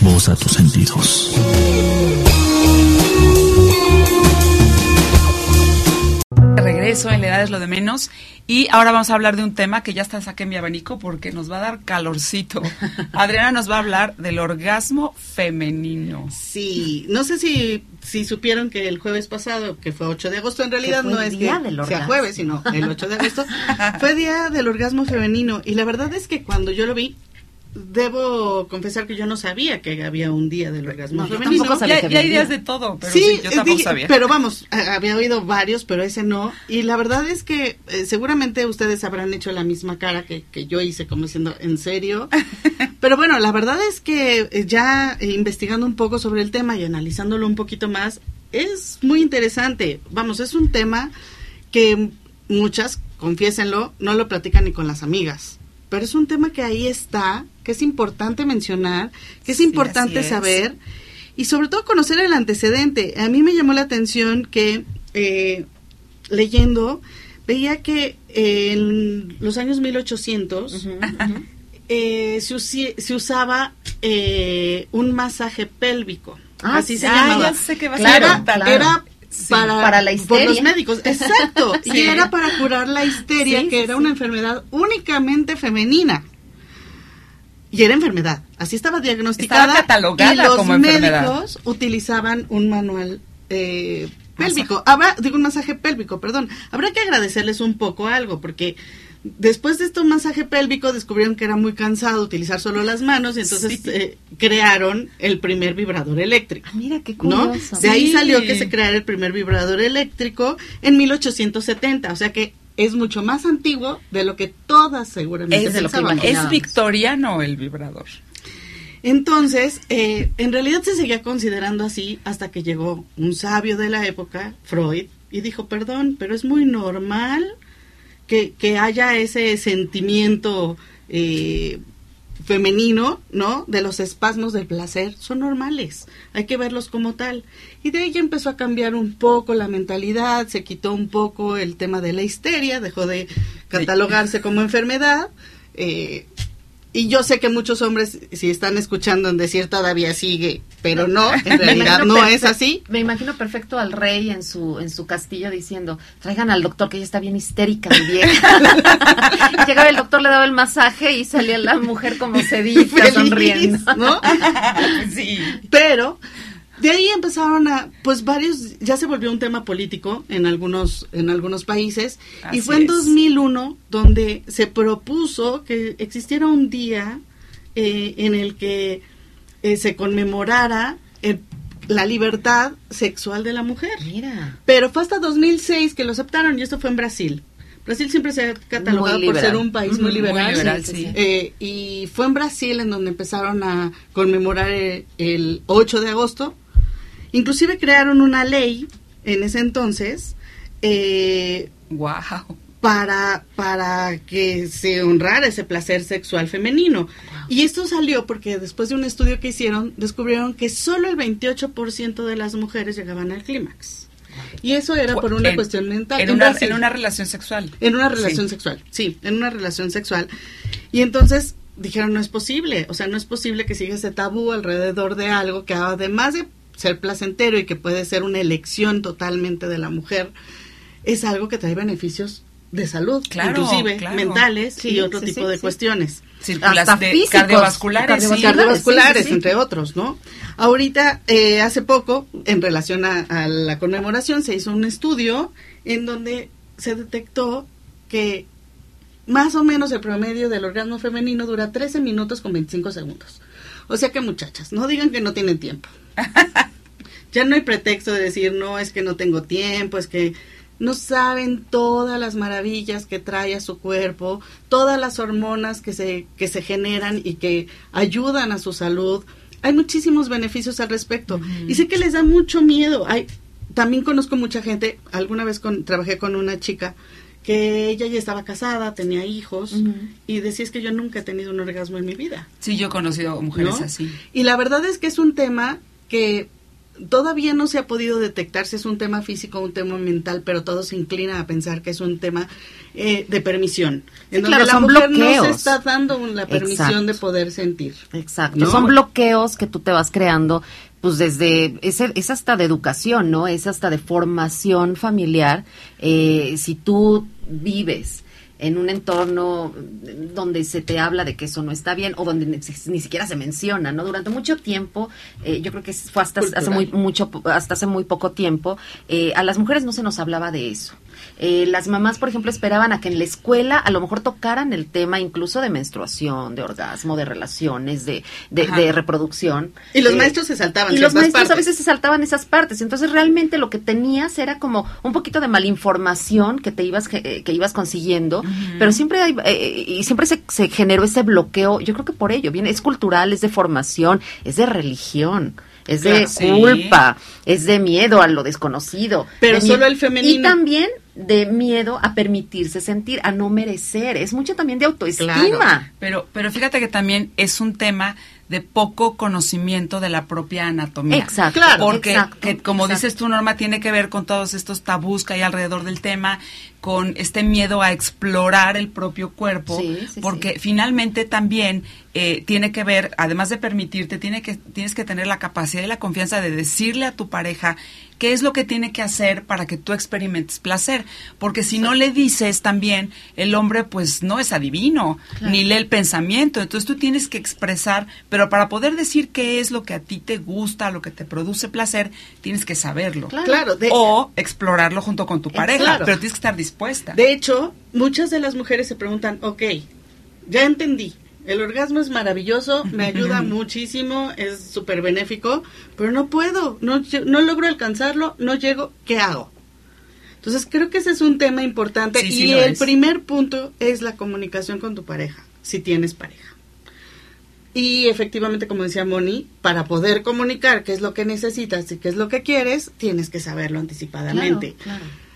Voz a tus sentidos. Regreso en la edad es lo de menos y ahora vamos a hablar de un tema que ya está saqué en mi abanico porque nos va a dar calorcito. Adriana nos va a hablar del orgasmo femenino. Sí, no sé si, si supieron que el jueves pasado, que fue 8 de agosto, en realidad fue no el es día que del sea orgasmo. jueves, sino el 8 de agosto, fue día del orgasmo femenino. Y la verdad es que cuando yo lo vi, debo confesar que yo no sabía que había un día del orgasmo No, yo femenino. sabía Ya, que ya hay días día. de todo, pero sí, sí, yo tampoco dije- sabía. pero vamos, había oído varios, pero ese no. Y la verdad es que eh, seguramente ustedes habrán hecho la misma cara que, que yo hice, como diciendo, ¿en serio? pero bueno, la verdad es que eh, ya investigando un poco sobre el tema y analizándolo un poquito más, es muy interesante. Vamos, es un tema que muchas, confiésenlo, no lo platican ni con las amigas. Pero es un tema que ahí está, que es importante mencionar, que es Sí, importante es. saber y sobre todo conocer el antecedente. A mí me llamó la atención que eh, leyendo veía que eh, en los años 1800 eh, se, usi- se usaba eh, un masaje pélvico. Ah, así se ah, llamaba. ya sé que vas a era, contar. era Sí, para, para la por los histeria. médicos, exacto. Y era para curar la histeria, Sí, que era sí. una enfermedad únicamente femenina. Y era enfermedad. Así estaba diagnosticada. Estaba catalogada y los como enfermedad. médicos utilizaban un manual eh, pélvico. Habrá, digo, un masaje pélvico, perdón. Habrá que agradecerles un poco algo, porque después de este masaje pélvico descubrieron que era muy cansado utilizar solo las manos y entonces Sí. eh, crearon el primer vibrador eléctrico. Ah, mira qué ¿no? curioso. De ahí Sí. salió que se creara el primer vibrador eléctrico en 1870, o sea que es mucho más antiguo de lo que todas seguramente Es de lo que. Es victoriano el vibrador. Entonces, eh, en realidad se seguía considerando así hasta que llegó un sabio de la época, Freud, y dijo, perdón, pero es muy normal que, haya ese sentimiento eh, femenino, ¿no? De los espasmos del placer, son normales, hay que verlos como tal. Y de ahí empezó a cambiar un poco la mentalidad, se quitó un poco el tema de la histeria, dejó de catalogarse como enfermedad. eh, y yo sé que muchos hombres, si están escuchando en decir todavía sigue, pero no, en realidad no es así. Me imagino perfecto al rey en su en su castillo diciendo, traigan al doctor que ella está bien histérica mi vieja. Llegaba el doctor, le daba el masaje y salía la mujer como sedita, sonriendo. ¿no? sí. Pero de ahí empezaron a, pues varios, ya se volvió un tema político en algunos, en algunos países, y fue en es. 2001 donde se propuso que existiera un día eh, en el que eh, se conmemorara el- la libertad sexual de la mujer. Mira. Pero fue hasta 2006 que lo aceptaron y esto fue en Brasil. Brasil siempre se ha catalogado Muy por ser un país muy muy liberal. sí, sí. Eh, y fue en Brasil en donde empezaron a conmemorar el, el 8 de agosto. Inclusive crearon una ley en ese entonces eh, Wow. para, para que se honrara ese placer sexual femenino. Y esto salió porque después de un estudio que hicieron, descubrieron que solo el 28% de las mujeres llegaban al clímax. Y eso era por una En- cuestión mental. En una, en una relación sexual. En una relación Sí. sexual, sí, en una relación sexual. Y entonces dijeron, no es posible, o sea, no es posible que siga ese tabú alrededor de algo que además de ser placentero y que puede ser una elección totalmente de la mujer, es algo que trae beneficios de salud, Claro, inclusive claro. mentales Sí, y otro sí, tipo sí, de cuestiones. Hasta de- físicos, cardiovasculares, entre otros, ¿no? Ahorita, eh, hace poco, en relación a, a la conmemoración, se hizo un estudio en donde se detectó que más o menos el promedio del orgasmo femenino dura 13 minutos con 25 segundos. O sea que muchachas, no digan que no tienen tiempo. ya no hay pretexto de decir, no, es que no tengo tiempo, es que no saben todas las maravillas que trae a su cuerpo, todas las hormonas que se, que se generan y que ayudan a su salud. Hay muchísimos beneficios al respecto. Y sé que les da mucho miedo. Hay, también conozco mucha gente, alguna vez con, trabajé con una chica que ella ya estaba casada, tenía hijos, y decía es que yo nunca he tenido un orgasmo en mi vida. Sí, yo he conocido mujeres ¿no? así. Y la verdad es que es un tema que todavía no se ha podido detectar si es un tema físico o un tema mental, pero todo se inclina a pensar que es un tema eh, de permisión. Sí, en donde claro, la son mujer no bloqueos. se está dando la permisión Exacto. de poder sentir. Exacto. ¿No? Son bloqueos que tú te vas creando, pues desde, es, es hasta de educación, ¿no? Es hasta de formación familiar. Eh, si tú vives en un entorno donde se te habla de que eso no está bien o donde ni, ni siquiera se menciona, ¿no? Durante mucho tiempo, eh, yo creo que fue hasta hace muy mucho hasta hace muy poco tiempo, eh, a las mujeres no se nos hablaba de eso. Eh, las mamás, por ejemplo, esperaban a que en la escuela a lo mejor tocaran el tema incluso de menstruación, de orgasmo, de relaciones, de, de, reproducción. Y los Eh, maestros se saltaban y los maestros a veces se saltaban esas partes. Entonces realmente lo que tenías era como un poquito de malinformación que te ibas ge- eh, que ibas consiguiendo, pero siempre hay, eh, y siempre se, se generó ese bloqueo. Yo creo que por ello viene es cultural, es de formación, es de religión. Es de Claro, sí. culpa, es de miedo a lo desconocido. Pero de solo el femenino. Y también de miedo a permitirse sentir, a no merecer. Es mucho también de autoestima. Pero, pero fíjate que también es un tema de poco conocimiento de la propia anatomía. Exacto, Claro. Porque, exacto, que, como exacto. dices tú, Norma, tiene que ver con todos estos tabús que hay alrededor del tema, con este miedo a explorar el propio cuerpo, Sí, sí, porque sí. finalmente también eh, tiene que ver, además de permitirte, tiene que, tienes que tener la capacidad y la confianza de decirle a tu pareja qué es lo que tiene que hacer para que tú experimentes placer. Porque si no le dices también, el hombre pues no es adivino, Claro. ni lee el pensamiento. Entonces tú tienes que expresar, pero para poder decir qué es lo que a ti te gusta, lo que te produce placer, tienes que saberlo. Claro. O explorarlo junto con tu pareja, claro. pero tienes que estar dispuesta. de hecho, muchas de las mujeres se preguntan, ok, ya entendí, el orgasmo es maravilloso, me ayuda muchísimo, es súper benéfico, pero no puedo, no, logro alcanzarlo, no llego, ¿qué hago? Entonces creo que ese es un tema importante Sí, y el es. primer punto es la comunicación con tu pareja, si tienes pareja. Y efectivamente, como decía Moni, para poder comunicar qué es lo que necesitas y qué es lo que quieres, tienes que saberlo anticipadamente. Claro, claro.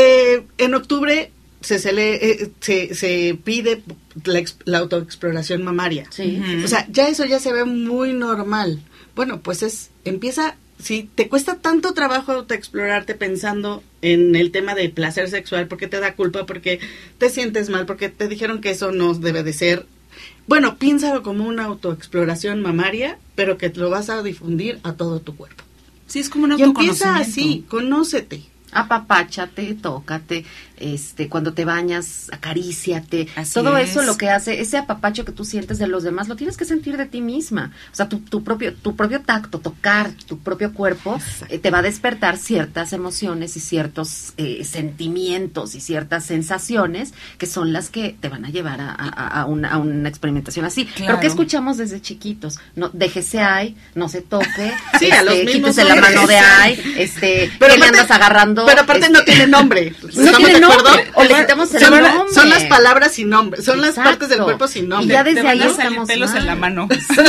Eh, en octubre se, cele- eh, se, se pide la, ex- la autoexploración mamaria. Sí. O sea, ya eso ya se ve muy normal. Bueno, pues es, empieza, si te cuesta tanto trabajo autoexplorarte pensando en el tema de placer sexual, porque te da culpa, porque te sientes mal, porque te dijeron que eso no debe de ser. Bueno, piénsalo como una autoexploración mamaria, pero que lo vas a difundir a todo tu cuerpo. Sí, es como un Y empieza así, conócete. Apapáchate, tócate, este, cuando te bañas, acaríciate. Así Todo es. eso lo que hace, ese apapacho que tú sientes de los demás, lo tienes que sentir de ti misma. O sea, tu, tu propio, tu propio tacto, tocar tu propio cuerpo, eh, te va a despertar ciertas emociones y ciertos eh, sentimientos y ciertas sensaciones que son las que te van a llevar a, a- a una, a una experimentación así. Pero Claro. que escuchamos desde chiquitos, no, déjese ahí, no se toque, Sí, a los mismos quítese la mano de ahí, este, Pero ¿qué le aparte- andas agarrando? Pero aparte Este, no tiene nombre. no ¿Estamos tiene de o le quitamos el son, nombre. son las palabras sin nombre, son las partes del cuerpo sin Y nombre. ya Te desde ahí estamos pelos en la mal. mano. Sí,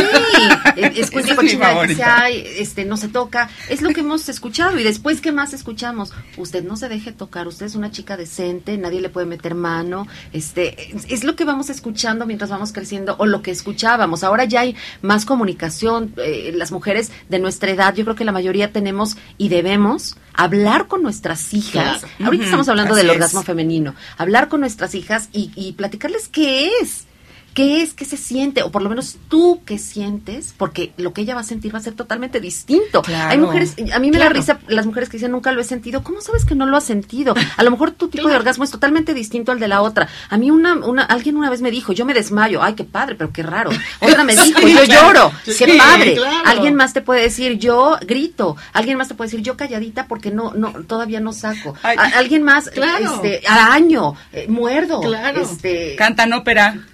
es, es favorita. se hay, este, no se toca. Es lo que hemos escuchado. Y después, ¿qué más escuchamos? Usted no se deje tocar, usted es una chica decente, nadie le puede meter mano. Este, es, es lo que vamos escuchando mientras vamos creciendo, o lo que escuchábamos. Ahora ya hay más comunicación. eh, las mujeres de nuestra edad, yo creo que la mayoría tenemos y debemos hablar con nuestras hijas. Claro. Ahorita estamos hablando así del es. Femenino. Hablar con nuestras hijas y, y platicarles qué es. ¿Qué es? ¿Qué se siente? O por lo menos tú qué sientes, porque lo que ella va a sentir va a ser totalmente distinto. Claro. Hay mujeres, a mí me da risa las mujeres que dicen nunca lo he sentido. ¿Cómo sabes que no lo has sentido? A lo mejor tu tipo de orgasmo es totalmente distinto al de la otra. A mí una, una, alguien una vez me dijo, yo me desmayo. Ay, qué padre, pero qué raro. Otra me dijo, Sí, yo lloro. Sí, qué padre. Alguien más te puede decir, yo grito. Alguien más te puede decir, yo calladita porque no, no, todavía no saco. Ay. A- alguien más, este, araño, eh, muerdo. Claro. Este, Cantan ópera.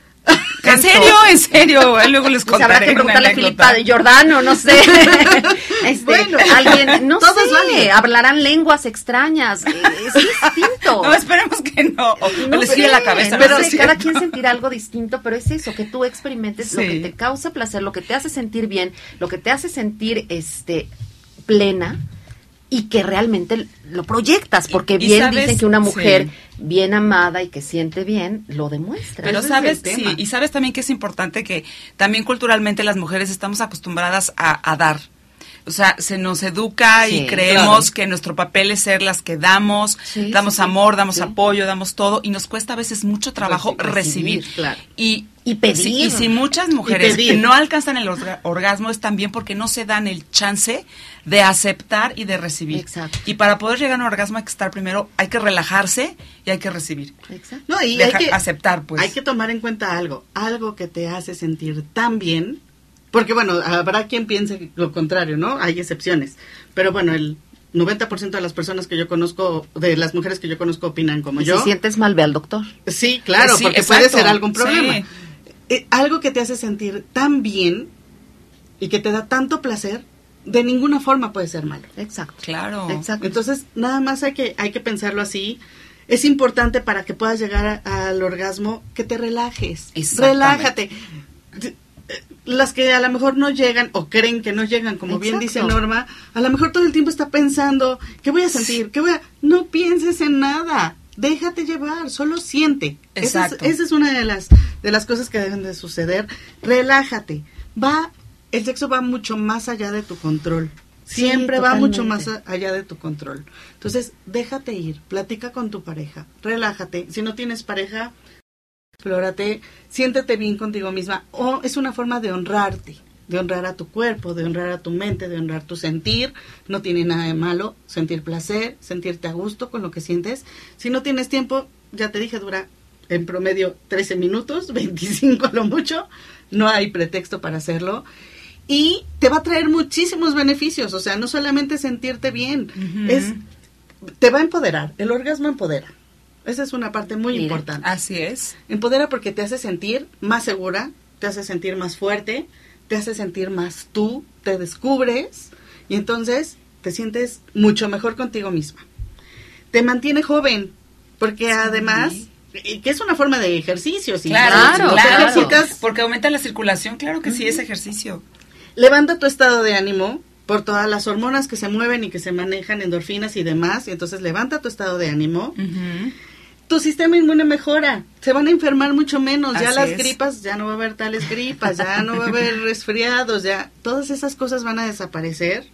¿En serio? ¿En serio? Luego les Pues habrá contaré que una preguntarle a. Filipa de Jordano, no sé. Este, Bueno, alguien, no todo es sé, válido. hablarán lenguas extrañas. eh, Es distinto. No, esperemos que no. No les gire la cabeza. pero no sé. cada quien sentirá algo distinto, pero es eso, que tú experimentes lo que te causa placer, lo que te hace sentir bien, lo que te hace sentir este plena y que realmente lo proyectas, porque bien sabes- dicen que una mujer sí. bien amada y que siente bien lo demuestra. Pero Ese sabes, sí, y sabes también que es importante que también culturalmente las mujeres estamos acostumbradas a, a dar. O sea, se nos educa y creemos que nuestro papel es ser las que damos, Sí, damos sí, amor, damos apoyo, damos todo y nos cuesta a veces mucho trabajo Reci- recibir. recibir, claro. Y, Y pedir. si- y si muchas mujeres no alcanzan el orga- orgasmo es también porque no se dan el chance de aceptar y de recibir. Exacto. Y para poder llegar a un orgasmo hay que estar primero, hay que relajarse y hay que recibir. Exacto. No, y Deja- hay que aceptar, pues. Hay que tomar en cuenta algo, algo que te hace sentir tan bien, porque bueno, habrá quien piense lo contrario, ¿no? Hay excepciones, pero bueno, el 90% de las personas que yo conozco, de las mujeres que yo conozco opinan como Y yo. si sientes mal, ve al doctor. Sí, claro, Sí, porque exacto. puede ser algún problema. Sí. Eh, algo que te hace sentir tan bien y que te da tanto placer, de ninguna forma puede ser malo. Exacto. Claro. Exacto. Entonces, nada más hay que, hay que pensarlo así. Es importante para que puedas llegar a- al orgasmo que te relajes. Relájate. Las que a lo mejor no llegan o creen que no llegan, como bien dice. Norma, a lo mejor todo el tiempo está pensando, ¿qué voy a sentir? ¿Qué voy a...? No pienses en nada. Déjate llevar, solo siente. Esa es-. Esa es, una de las, de las cosas que deben de suceder. Relájate. Va, el sexo va mucho más allá de tu control. Sí, Siempre va mucho más allá de tu control. Entonces, déjate ir, platica con tu pareja, relájate. Si no tienes pareja, explórate, siéntete bien contigo misma. O es una forma de honrarte, de honrar a tu cuerpo, de honrar a tu mente, de honrar tu sentir. No tiene nada de malo sentir placer, sentirte a gusto con lo que sientes. Si no tienes tiempo, ya te dije, dura en promedio 13 minutos, 25 a lo mucho. No hay pretexto para hacerlo. Y te va a traer muchísimos beneficios, o sea, no solamente sentirte bien, es te va a empoderar, el orgasmo empodera. Esa es una parte muy Mira, importante. Así es. Empodera porque te hace sentir más segura, te hace sentir más fuerte, te hace sentir más tú, te descubres y entonces te sientes mucho mejor contigo misma. Te mantiene joven, porque además, que es una forma de ejercicio, si Claro, claro, Porque aumenta la circulación, claro que sí, es ejercicio. levanta tu estado de ánimo por todas las hormonas que se mueven y que se manejan, endorfinas y demás, y entonces levanta tu estado de ánimo. Tu sistema inmune mejora, se van a enfermar mucho menos, ya Así las es. gripas, ya no va a haber tales gripas, ya no va a haber resfriados, ya todas esas cosas van a desaparecer.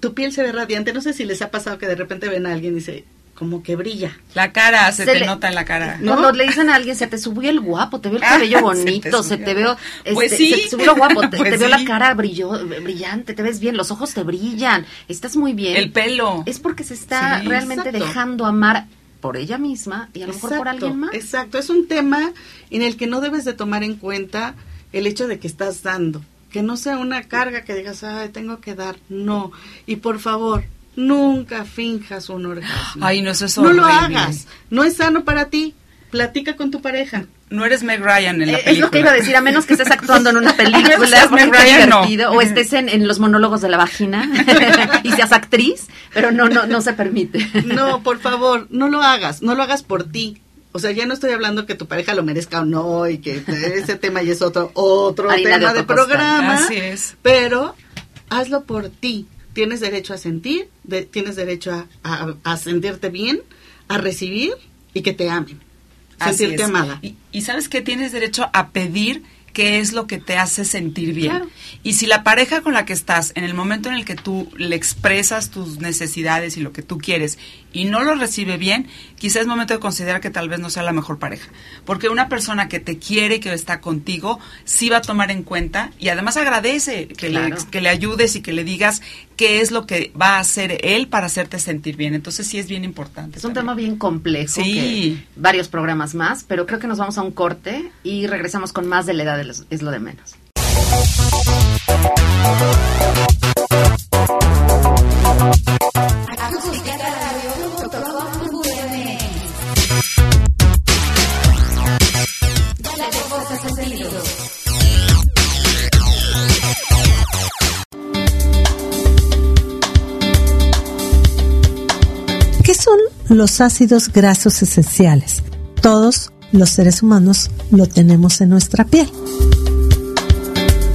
Tu piel se ve radiante, no sé si les ha pasado que de repente ven a alguien y dice, como que brilla. La cara, se, Se te le- nota en la cara. ¿No? Cuando le dicen a alguien, se te subió el guapo, te veo el Ah, cabello se te bonito, se te veo, este, Pues sí. se te subió lo guapo, te, Pues te veo sí. la cara brilló, brillante, te ves bien, los ojos te brillan, estás muy bien. El pelo. Es porque se está Sí, realmente exacto. dejando amar por ella misma y a lo mejor por alguien más. Exacto, es un tema en el que no debes de tomar en cuenta el hecho de que estás dando, que no sea una carga que digas, ay, tengo que dar, no. Y por favor, nunca finjas un orgasmo. Ay, no, eso es No lo hagas, no es sano para ti. Platica con tu pareja. No eres Meg Ryan en la Eh, película. es lo que iba a decir, a menos que estés actuando en una película, seas porque Meg Ryan, no. o estés en, en los monólogos de la vagina y seas actriz, pero no, no, no se permite. No, por favor, no lo hagas, no lo hagas por ti. O sea, ya no estoy hablando que tu pareja lo merezca o no y que ese tema ya es otro otro Harina tema de, programa. Así es. Pero hazlo por ti. Tienes derecho a sentir, de- tienes derecho a, a- a sentirte bien, a recibir y que te amen. Así Sentirte es. amada. Y, y sabes que tienes derecho a pedir qué es lo que te hace sentir bien. Claro. Y si la pareja con la que estás, en el momento en el que tú le expresas tus necesidades y lo que tú quieres y no lo recibe bien, quizás es momento de considerar que tal vez no sea la mejor pareja. Porque una persona que te quiere, que está contigo, sí va a tomar en cuenta y además agradece que, le, que le ayudes y que le digas qué es lo que va a hacer él para hacerte sentir bien. Entonces sí es bien importante. Es un también. tema bien complejo, Sí. que varios programas más, pero creo que nos vamos a un corte y regresamos con más de la edad es lo de menos. ¿Qué son los ácidos grasos esenciales? Todos los seres humanos lo tenemos en nuestra piel.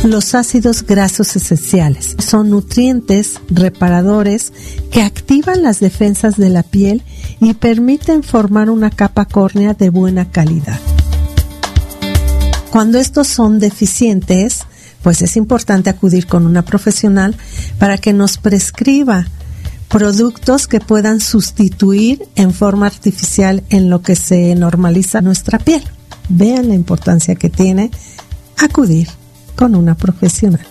Los ácidos grasos esenciales son nutrientes reparadores que activan las defensas de la piel y permiten formar una capa córnea de buena calidad. Cuando estos son deficientes, pues es importante acudir con una profesional para que nos prescriba productos que puedan sustituir en forma artificial en lo que se normaliza nuestra piel. Vean la importancia que tiene acudir con una profesional.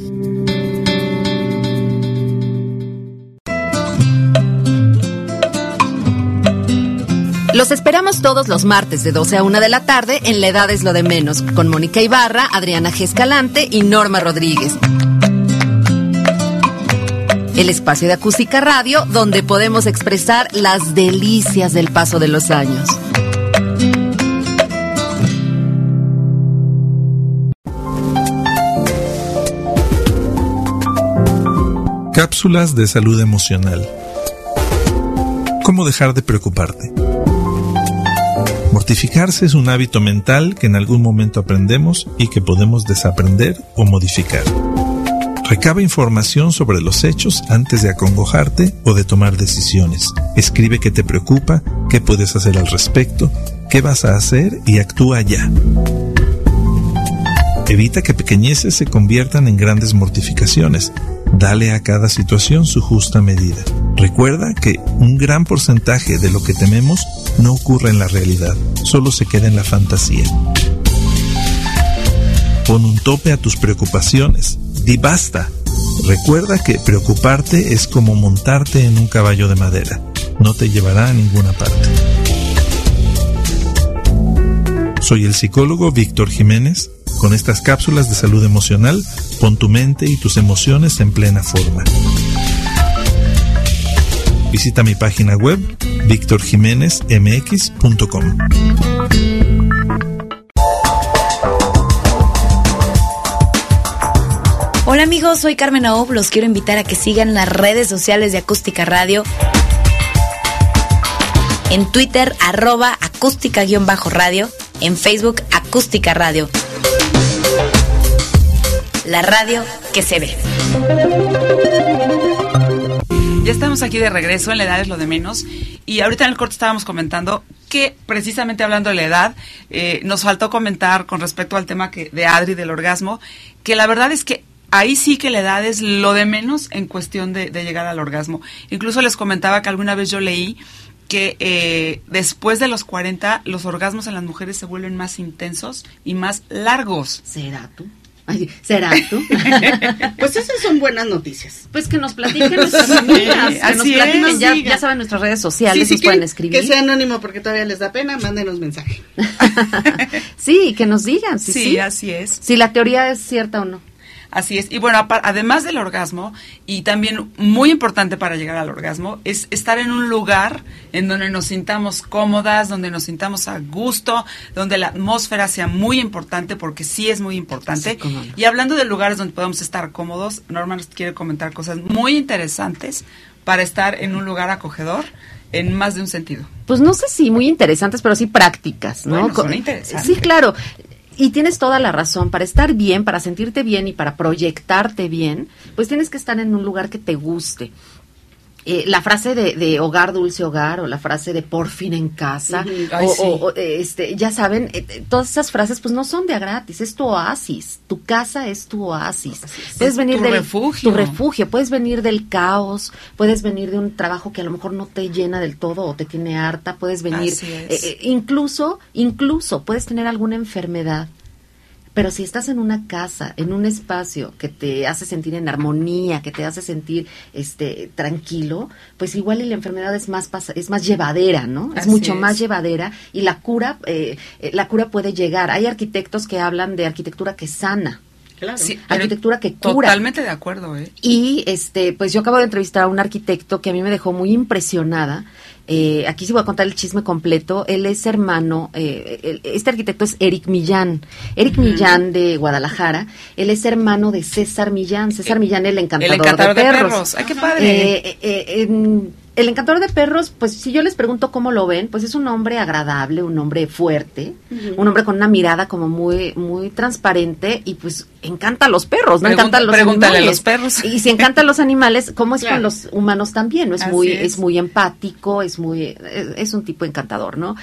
Los esperamos todos los martes de 12 a 1 de la tarde en La Edad es lo de menos, con Mónica Ibarra, Adriana G. Escalante y Norma Rodríguez. El espacio de acústica radio donde podemos expresar las delicias del paso de los años. Cápsulas de salud emocional. ¿Cómo dejar de preocuparte? Mortificarse es un hábito mental que en algún momento aprendemos y que podemos desaprender o modificar. Recaba información sobre los hechos antes de acongojarte o de tomar decisiones. Escribe qué te preocupa, qué puedes hacer al respecto, qué vas a hacer y actúa ya. Evita que pequeñeces se conviertan en grandes mortificaciones. Dale a cada situación su justa medida. Recuerda que un gran porcentaje de lo que tememos no ocurre en la realidad, solo se queda en la fantasía. Pon un tope a tus preocupaciones. Di basta. Recuerda que preocuparte es como montarte en un caballo de madera. No te llevará a ninguna parte. Soy el psicólogo Víctor Jiménez. Con estas cápsulas de salud emocional, pon tu mente y tus emociones en plena forma. Visita mi página web victorjiménezmx.com. Hola amigos, soy Carmen Aob. Los quiero invitar a que sigan las redes sociales de Acústica Radio. En Twitter, arroba acústica-radio. En Facebook, acústica radio. La radio que se ve. Estamos aquí de regreso, en la edad es lo de menos. Y ahorita en el corte estábamos comentando que precisamente hablando de la edad, eh, nos faltó comentar con respecto al tema que, de Adri del orgasmo, que la verdad es que ahí sí que la edad es lo de menos en cuestión de, de llegar al orgasmo. Incluso les comentaba que alguna vez yo leí que eh, después de los 40 los orgasmos en las mujeres se vuelven más intensos y más largos. ¿Será tú? Ay, ¿Será tú? pues esas son buenas noticias. Pues que nos platiquen nuestras amigas, que nos platiquen, es, ya, saben nuestras redes sociales, Sí, sí, nos pueden que, escribir. que sea anónimo porque todavía les da pena, mándenos mensaje. Sí, que nos digan, Sí, sí. así es. Si la teoría es cierta o no. Así es. Y bueno, además del orgasmo, y también muy importante para llegar al orgasmo, es estar en un lugar en donde nos sintamos cómodas, donde nos sintamos a gusto, donde la atmósfera sea muy importante, porque sí es muy importante. Sí, cómo no. Y hablando de lugares donde podemos estar cómodos, Norma nos quiere comentar cosas muy interesantes para estar en un lugar acogedor en más de un sentido. Pues no sé si muy interesantes, pero sí prácticas, ¿no? Bueno, son interesantes. Sí, claro. Y tienes toda la razón. Para estar bien, para sentirte bien y para proyectarte bien, pues tienes que estar en un lugar que te guste. Eh, la frase de, de hogar, dulce hogar, o la frase de por fin en casa. Ay, o, sí. o- o, este, ya saben, eh, eh, todas esas frases pues no son de a gratis, es tu oasis, tu casa es tu oasis. Puedes Es venir tu del refugio. tu refugio, puedes venir del caos, puedes venir de un trabajo que a lo mejor no te llena del todo o te tiene harta, puedes venir, eh, incluso, incluso puedes tener alguna enfermedad. Pero si estás en una casa, en un espacio que te hace sentir en armonía, que te hace sentir este tranquilo, pues igual y la enfermedad es más es más llevadera, ¿no? Es mucho es. más llevadera y la cura eh, eh, la cura puede llegar. Hay arquitectos que hablan de arquitectura que sana, Claro. Sí, arquitectura que cura. Totalmente de acuerdo, ¿eh? Y este, pues yo acabo de entrevistar a un arquitecto que a mí me dejó muy impresionada. Eh, aquí sí voy a contar el chisme completo. Él es hermano, eh, el- este arquitecto es Eric Millán. Eric Millán de Guadalajara. Él es hermano de César Millán. César Millán, el encantador, encantador de de perros. perros. Ay, qué padre. Eh, eh, eh, en- el encantador de perros, pues si yo les pregunto cómo lo ven, pues es un hombre agradable, un hombre fuerte, un hombre con una mirada como muy muy transparente y pues encanta a los perros, no Pregunta- encanta a los pregúntale a los perros. Y si encanta a los animales, ¿cómo es Claro. con los humanos también? ¿no? Es Así muy es. es muy empático, es muy es, es un tipo encantador, ¿no?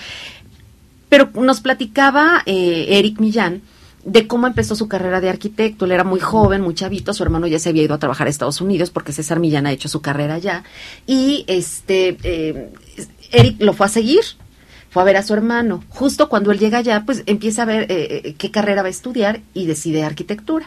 Pero nos platicaba eh, Eric Millán de cómo empezó su carrera de arquitecto. Él era muy joven, muy chavito, su hermano ya se había ido a trabajar a Estados Unidos porque César Millán ha hecho su carrera allá. Y este eh, Eric lo fue a seguir, fue a ver a su hermano. Justo cuando él llega allá, pues empieza a ver eh, eh, qué carrera va a estudiar y decide arquitectura.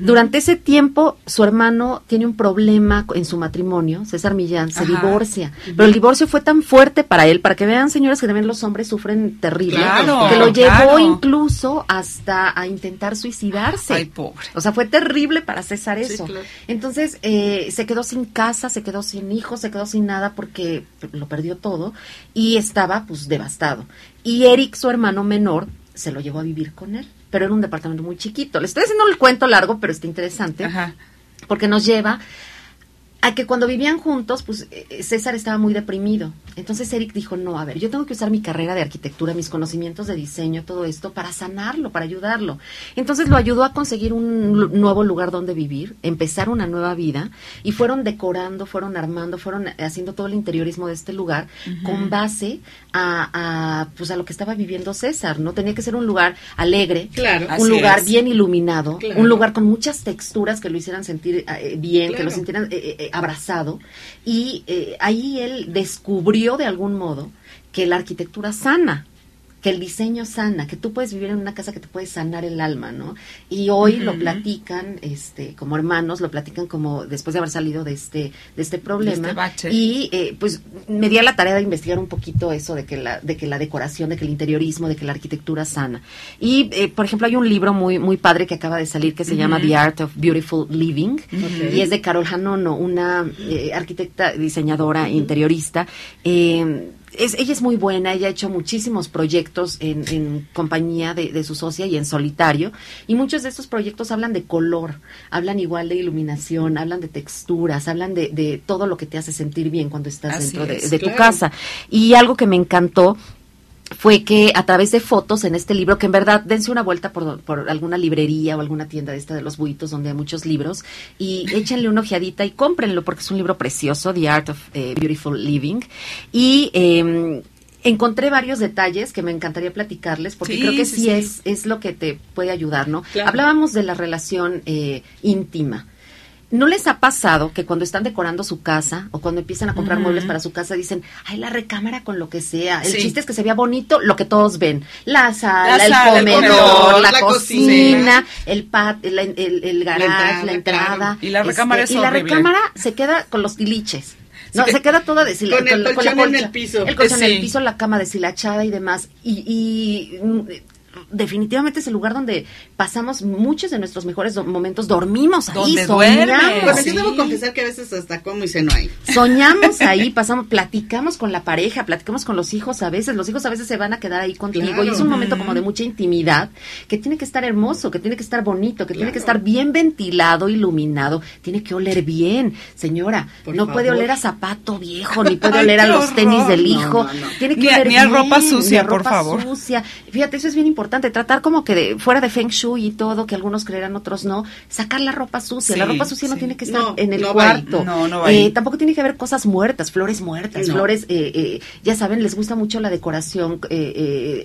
Durante ese tiempo, su hermano tiene un problema en su matrimonio, César Millán, se Ajá. divorcia. Pero el divorcio fue tan fuerte para él, para que vean, señores, que también los hombres sufren terrible, Claro, que lo llevó claro. incluso hasta a intentar suicidarse. Ay, pobre. O sea, fue terrible para César Sí, eso. claro. Entonces, eh, se quedó sin casa, se quedó sin hijos, se quedó sin nada porque lo perdió todo y estaba pues devastado. Y Eric, su hermano menor, se lo llevó a vivir con él, pero era un departamento muy chiquito. Le estoy haciendo el cuento largo, pero está interesante Ajá. porque nos lleva a que cuando vivían juntos, pues eh, César estaba muy deprimido. Entonces Eric dijo, no, a ver, yo tengo que usar mi carrera de arquitectura, mis conocimientos de diseño, todo esto, para sanarlo, para ayudarlo. Entonces lo ayudó a conseguir un nuevo lugar donde vivir, empezar una nueva vida, y fueron decorando, fueron armando, fueron haciendo todo el interiorismo de este lugar con base a, a, pues a lo que estaba viviendo César, ¿no? Tenía que ser un lugar alegre, Claro. Un lugar es. bien iluminado, Claro. un lugar con muchas texturas que lo hicieran sentir eh, bien, que lo sintieran eh, eh, abrazado. Y eh, ahí él descubrió de algún modo que la arquitectura sana, que el diseño sana, que tú puedes vivir en una casa que te puede sanar el alma, ¿no? Y hoy lo platican, este, como hermanos, lo platican como después de haber salido de este, de este problema. este bache. Y eh, pues me di a la tarea de investigar un poquito eso de que la, de que la decoración, de que el interiorismo, de que la arquitectura sana. Y eh, por ejemplo hay un libro muy, muy padre que acaba de salir que se llama The Art of Beautiful Living y es de Carol Hanono, una eh, arquitecta, diseñadora, interiorista. Eh, es, ella es muy buena, ella ha hecho muchísimos proyectos en, en compañía de, de su socia y en solitario, y muchos de estos proyectos hablan de color, hablan igual de iluminación, hablan de texturas, hablan de, de todo lo que te hace sentir bien cuando estás Así dentro de, es, de tu casa. Y algo que me encantó fue que a través de fotos en este libro, que en verdad dense una vuelta por, por alguna librería o alguna tienda de esta de los buitos donde hay muchos libros y échenle una ojeadita y cómprenlo porque es un libro precioso, The Art of eh, Beautiful Living. Y eh, encontré varios detalles que me encantaría platicarles porque Sí, creo que sí. Es, es lo que te puede ayudar, ¿no? Claro. Hablábamos de la relación eh, íntima. ¿No les ha pasado que cuando están decorando su casa o cuando empiezan a comprar muebles para su casa dicen, ay, la recámara con lo que sea? El Sí. chiste es que se vea bonito lo que todos ven. La sala, La el, sala, el comedor, comedor, la, la cocina, cocina. el pat, el, el, el garage, entrada, la entrada. Y la recámara es Y la recámara se queda con los tiliches. No, que- se queda toda deshila- Con el la- colchón la en el piso. El colchón en el piso, la cama deshilachada y demás. Y, y, definitivamente es el lugar donde pasamos muchos de nuestros mejores do- momentos. Dormimos ahí, Donde soñamos. duermes. Bueno, Sí. yo debo confesar que a veces hasta como y ceno ahí. Soñamos ahí, pasamos, platicamos con la pareja, platicamos con los hijos a veces, los hijos a veces se van a quedar ahí contigo Claro. y es un momento como de mucha intimidad que tiene que estar hermoso, que tiene que estar bonito, que tiene que estar bien ventilado, iluminado, tiene que oler bien, señora, Por no puede oler a zapato viejo, ni puede Ay, oler a los horror. tenis del hijo, no, no. tiene que Ni oler ni a bien, ropa sucia, ni a por ropa favor. sucia. Fíjate, eso es bien importante, tratar como que de, fuera de feng shui y todo, que algunos creerán, otros no, sacar la ropa sucia, la ropa sucia no tiene que estar No, en el no cuarto. No, no. Eh, tampoco tiene que haber cosas muertas, flores muertas, flores, eh, eh, ya saben, les gusta mucho la decoración eh, eh,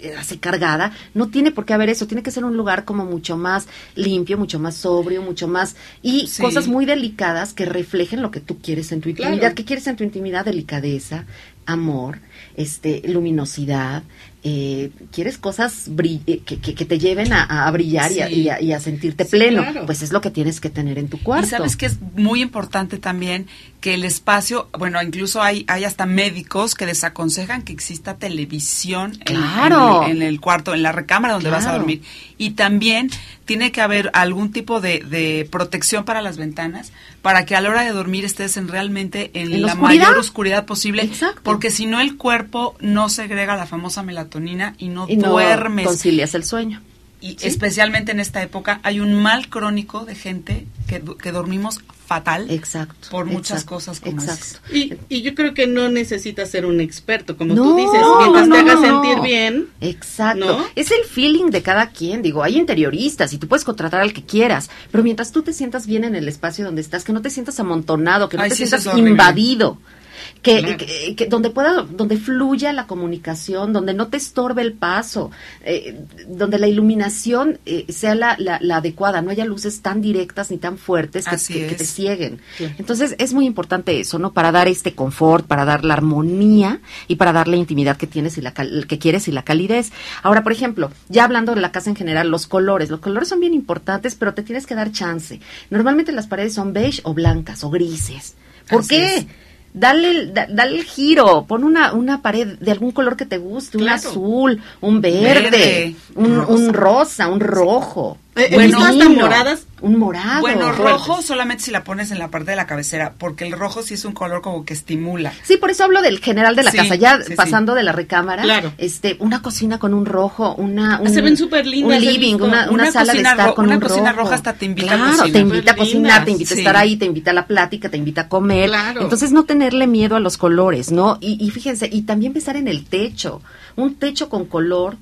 eh, así cargada. No tiene por qué haber eso, tiene que ser un lugar como mucho más limpio, mucho más sobrio, mucho más... Y Sí. cosas muy delicadas que reflejen lo que tú quieres en tu intimidad. Claro. ¿Qué quieres en tu intimidad? Delicadeza, amor, este, luminosidad. Eh, quieres cosas eh, que, que- que te lleven a, a brillar y, a, y a- y a sentirte Sí, pleno. claro. Pues es lo que tienes que tener en tu cuarto. Y sabes que es muy importante también que el espacio, bueno, incluso hay, hay hasta médicos que desaconsejan que exista televisión en- Claro. en, el, en el cuarto, en la recámara donde vas a dormir. Y también tiene que haber algún tipo de, de protección para las ventanas para que a la hora de dormir estés en realmente en, ¿En la oscuridad? mayor oscuridad posible. Exacto. Porque si no el cuerpo no segrega la famosa melatonina y no y no duermes. concilias el sueño. Y especialmente en esta época hay un mal crónico de gente que, que dormimos fatal Exacto. por muchas exacto, cosas como exacto. Y, y yo creo que no necesitas ser un experto, como No, tú dices, no, mientras no, te hagas no. sentir bien. Exacto. ¿No? Es el feeling de cada quien. Digo, hay interioristas y tú puedes contratar al que quieras, pero mientras tú te sientas bien en el espacio donde estás, que no te sientas amontonado, que no Ay, te sí, sientas horrible. Que, Claro. que- que donde pueda, donde fluya la comunicación, donde no te estorbe el paso, eh, donde la iluminación eh, sea la, la- la adecuada, no haya luces tan directas ni tan fuertes que, te cieguen. Entonces es muy importante eso, ¿no? Para dar este confort, para dar la armonía y para dar la intimidad que tienes y la cal- que quieres y la calidez. Ahora, por ejemplo, ya hablando de la casa en general, los colores, los colores son bien importantes, pero te tienes que dar chance. Normalmente las paredes son beige o blancas o grises. ¿Por Así qué? es. Dale, el- da- dale el giro, pon una, una pared de algún color que te guste, un azul, un verde, Verde, un, rosa. un rosa, un rojo. He un visto hasta moradas. Un morado. Bueno, fuertes. rojo solamente si la pones en la parte de la cabecera, porque el rojo sí es un color como que estimula. Sí, por eso hablo del general de la Sí, casa, ya sí, sí. pasando de la recámara, Claro. este, una cocina con un rojo, una un, Se ven súper lindas, un living, una, una Una sala de cocina estar con una un cocina rojo. roja hasta te invita a claro, cocinar. te invita a cocinar, te invita a estar ahí, te invita a la plática, te invita a comer. Claro. Entonces no tenerle miedo a los colores, ¿no? Y, y fíjense, y también pensar en el techo, un techo con color.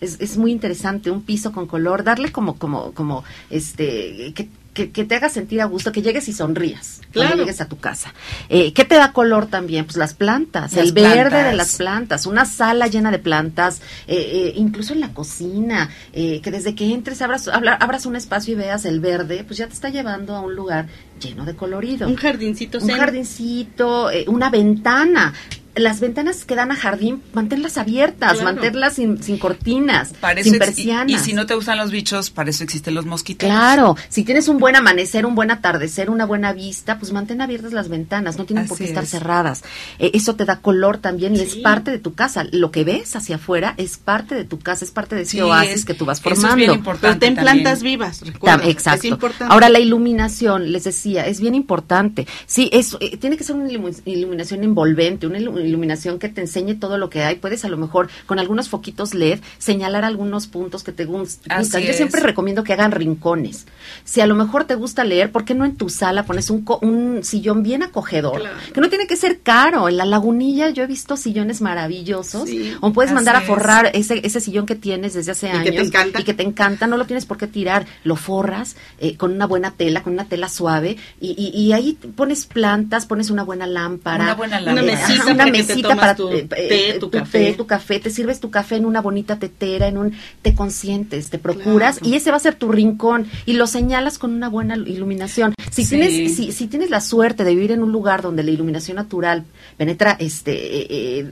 Es, es muy interesante, un piso con color, darle como, como, como, este, que, que, que te haga sentir a gusto, que llegues y sonrías cuando Claro. llegues a tu casa. Eh, ¿Qué te da color también? Pues las plantas, Las el verde de las plantas, una sala llena de plantas, eh, eh, incluso en la cocina, eh, que desde que entres abras, abras un espacio y veas el verde, pues ya te está llevando a un lugar lleno de colorido. Un jardincito Un zen. jardincito, eh, una ventana. Las ventanas que dan a jardín, manténlas abiertas, Claro. manténlas sin, sin cortinas, Para sin y- persianas. y, si no te gustan los bichos, para eso existen los mosquitos. Claro, si tienes un buen amanecer, un buen atardecer, una buena vista, pues mantén abiertas las ventanas, no tienen por qué estar es. cerradas. Eh, eso te da color también y es parte de tu casa. Lo que ves hacia afuera es parte de tu casa, es parte de ese Sí, oasis es- que tú vas eso es formando. bien Pero importante ten también. plantas vivas, Ta- recuerda. Exacto. Es importante. Ahora la iluminación, les decía, es bien importante. Sí, es, eh, tiene que ser una ilu- iluminación envolvente, una ilu- iluminación que te enseñe todo lo que hay. Puedes a lo mejor con algunos foquitos LED señalar algunos puntos que te Así gustan. Yo es. siempre recomiendo que hagan rincones. Si a lo mejor te gusta leer, ¿por qué no en tu sala pones un, co- un sillón bien acogedor? Claro. Que no tiene que ser caro. En la lagunilla yo he visto sillones maravillosos. Sí, o puedes mandar a es. forrar ese, ese sillón que tienes desde hace Y años que te encanta. y que te encanta, no lo tienes por qué tirar, lo forras eh, con una buena tela, con una tela suave y, y- y ahí pones plantas, plantas, una buena lámpara, Una buena lámpara. mesita una te mesita para tu eh, té, eh, tu café. tu café, te sirves tu café en una bonita tetera, en un te consientes, te procuras Claro. y ese va a ser tu rincón y lo señalas con una buena iluminación. Si Sí. tienes si, si tienes la suerte de vivir en un lugar donde la iluminación natural penetra este eh, eh,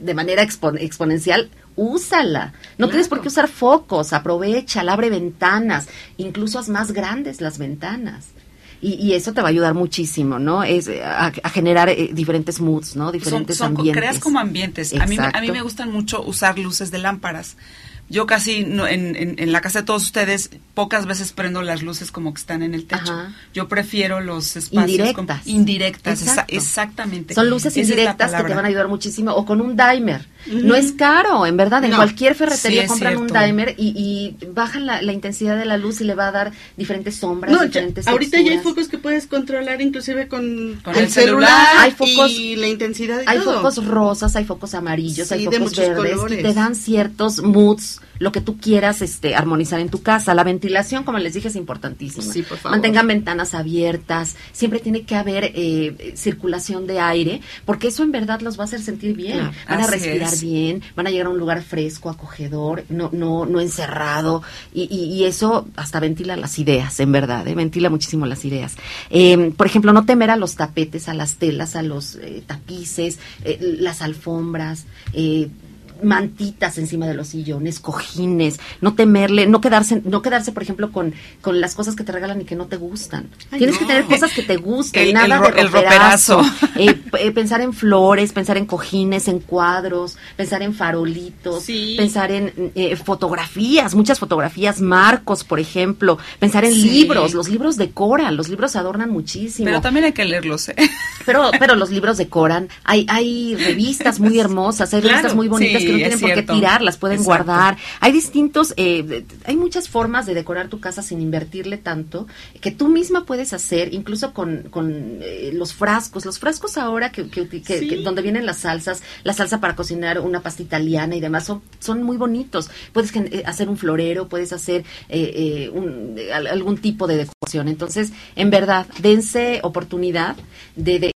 de- manera expo- exponencial, úsala. No tienes por qué usar focos, aprovecha, abre ventanas, incluso haz más grandes las ventanas. Y, y eso te va a ayudar muchísimo, ¿no? Es eh, a, a generar eh, diferentes moods, ¿no? Diferentes son- ambientes. creas como ambientes. A mí, a mí me gustan mucho usar luces de lámparas. Yo casi no- en, en- en la casa de todos ustedes pocas veces prendo las luces como que están en el techo. Ajá. Yo prefiero los espacios Indirectas. indirectas, exactamente. Son luces Esa indirectas que te van a ayudar muchísimo. O con un dimer. No es caro, en verdad. En No. cualquier ferretería Sí, compran un dimer y, y bajan la, la intensidad de la luz y le va a dar diferentes sombras, No, ya- diferentes ahorita ya hay focos que puedes controlar inclusive con, Con el, el celular, celular. Hay focos- y la intensidad y Hay todo. focos rosas, hay focos amarillos, Sí, hay focos verdes colores. te dan ciertos moods, lo que tú quieras este, armonizar en tu casa. La ventilación, como les dije, es importantísima. Sí, por favor. Mantengan ventanas abiertas, siempre tiene que haber eh, circulación de aire, porque eso en verdad los va a hacer sentir bien. Van a respirar es. bien, van a llegar a un lugar fresco, acogedor, no, no, no encerrado, y, y- y eso hasta ventila las ideas, en verdad, ¿eh? ventila muchísimo las ideas. Eh, por ejemplo, no temer a los tapetes, a las telas, a los eh, tapices, eh, las alfombras, eh, mantitas encima de los sillones, cojines, no temerle, no quedarse, no quedarse, por ejemplo, con, con las cosas que te regalan y que no te gustan. Ay, Tienes no. que tener cosas que te gusten, El- nada el de el roperazo. roperazo. Eh, eh, pensar en flores, pensar en cojines, en cuadros, pensar en farolitos, pensar en eh, fotografías, muchas fotografías, marcos, por ejemplo, pensar en libros, los libros decoran, los libros adornan muchísimo. Pero también hay que leerlos, ¿eh? Pero, pero los libros decoran, hay, hay revistas muy hermosas, hay revistas muy bonitas que no tienen por qué tirar, las pueden guardar. Hay distintos, eh, hay muchas formas de decorar tu casa sin invertirle tanto, que tú misma puedes hacer, incluso con, con eh, los frascos, los frascos ahora que, que, donde vienen las salsas, la salsa para cocinar una pasta italiana y demás, son, son muy bonitos. Puedes eh, hacer un florero, puedes hacer un, algún tipo de decoración. Entonces, en verdad, dense oportunidad de,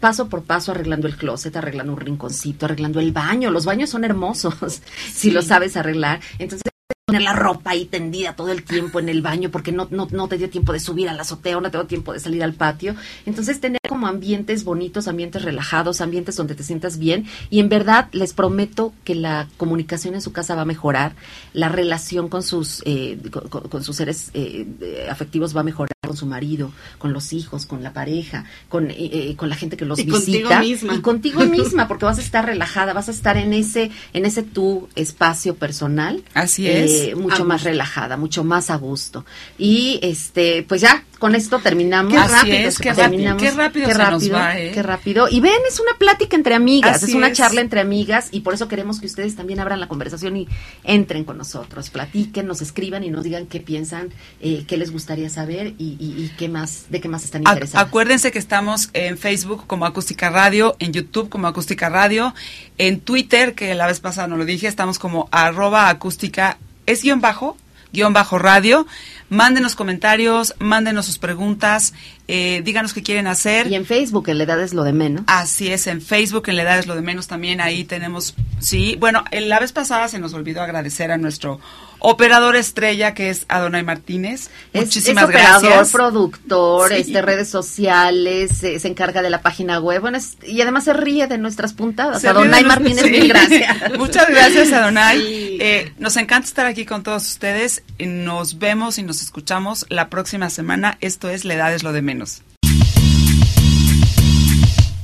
paso por paso arreglando el closet, arreglando un rinconcito, arreglando el baño. Los baños son hermosos si lo sabes arreglar. Entonces poner la ropa ahí tendida todo el tiempo en el baño porque no, no, no te dio tiempo de subir al azotea o no te dio tiempo de salir al patio. Entonces, tener como ambientes bonitos, ambientes relajados, ambientes donde te sientas bien. Y en verdad, les prometo que la comunicación en su casa va a mejorar, la relación con sus, eh, con, sus seres eh, afectivos va a mejorar con su marido, con los hijos, con la pareja, con, eh, con la gente que los y visita. Contigo misma. Y contigo misma, porque vas a estar relajada, vas a estar en ese, en ese tu espacio personal. Así es eh, mucho más relajada, mucho más a gusto. Y este, pues ya, con esto terminamos. Qué rápido, qué, rápido qué rápido, qué rápido, ¿eh? qué rápido. Y ven, es una plática entre amigas, es una charla entre amigas y por eso queremos que ustedes también abran la conversación y entren con nosotros, platiquen, nos escriban y nos digan qué piensan, eh, qué les gustaría saber y, qué más, de qué más están interesados. Acuérdense que estamos en Facebook como Acústica Radio, en YouTube como Acústica Radio, en Twitter, que la vez pasada no lo dije, estamos como arroba acústica es guion bajo, guion bajo radio. Mándenos comentarios, mándenos sus preguntas, eh, díganos qué quieren hacer. Y en Facebook, en la edad es lo de menos. Así es, en Facebook, en la edad es lo de menos también, ahí tenemos, sí, bueno, la vez pasada se nos olvidó agradecer a nuestro operador estrella que es Adonai Martínez. Muchísimas es operador, productor, este, redes sociales, se encarga de la página web, y además se ríe de nuestras puntadas. Adonai Martínez, mil gracias. Muchas gracias, Adonai. Eh, nos encanta estar aquí con todos ustedes. Nos vemos y nos escuchamos la próxima semana. Esto es La Edad es lo de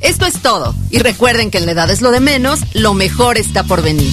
Esto es todo. Y recuerden que en la edad es lo de menos, lo mejor está por venir.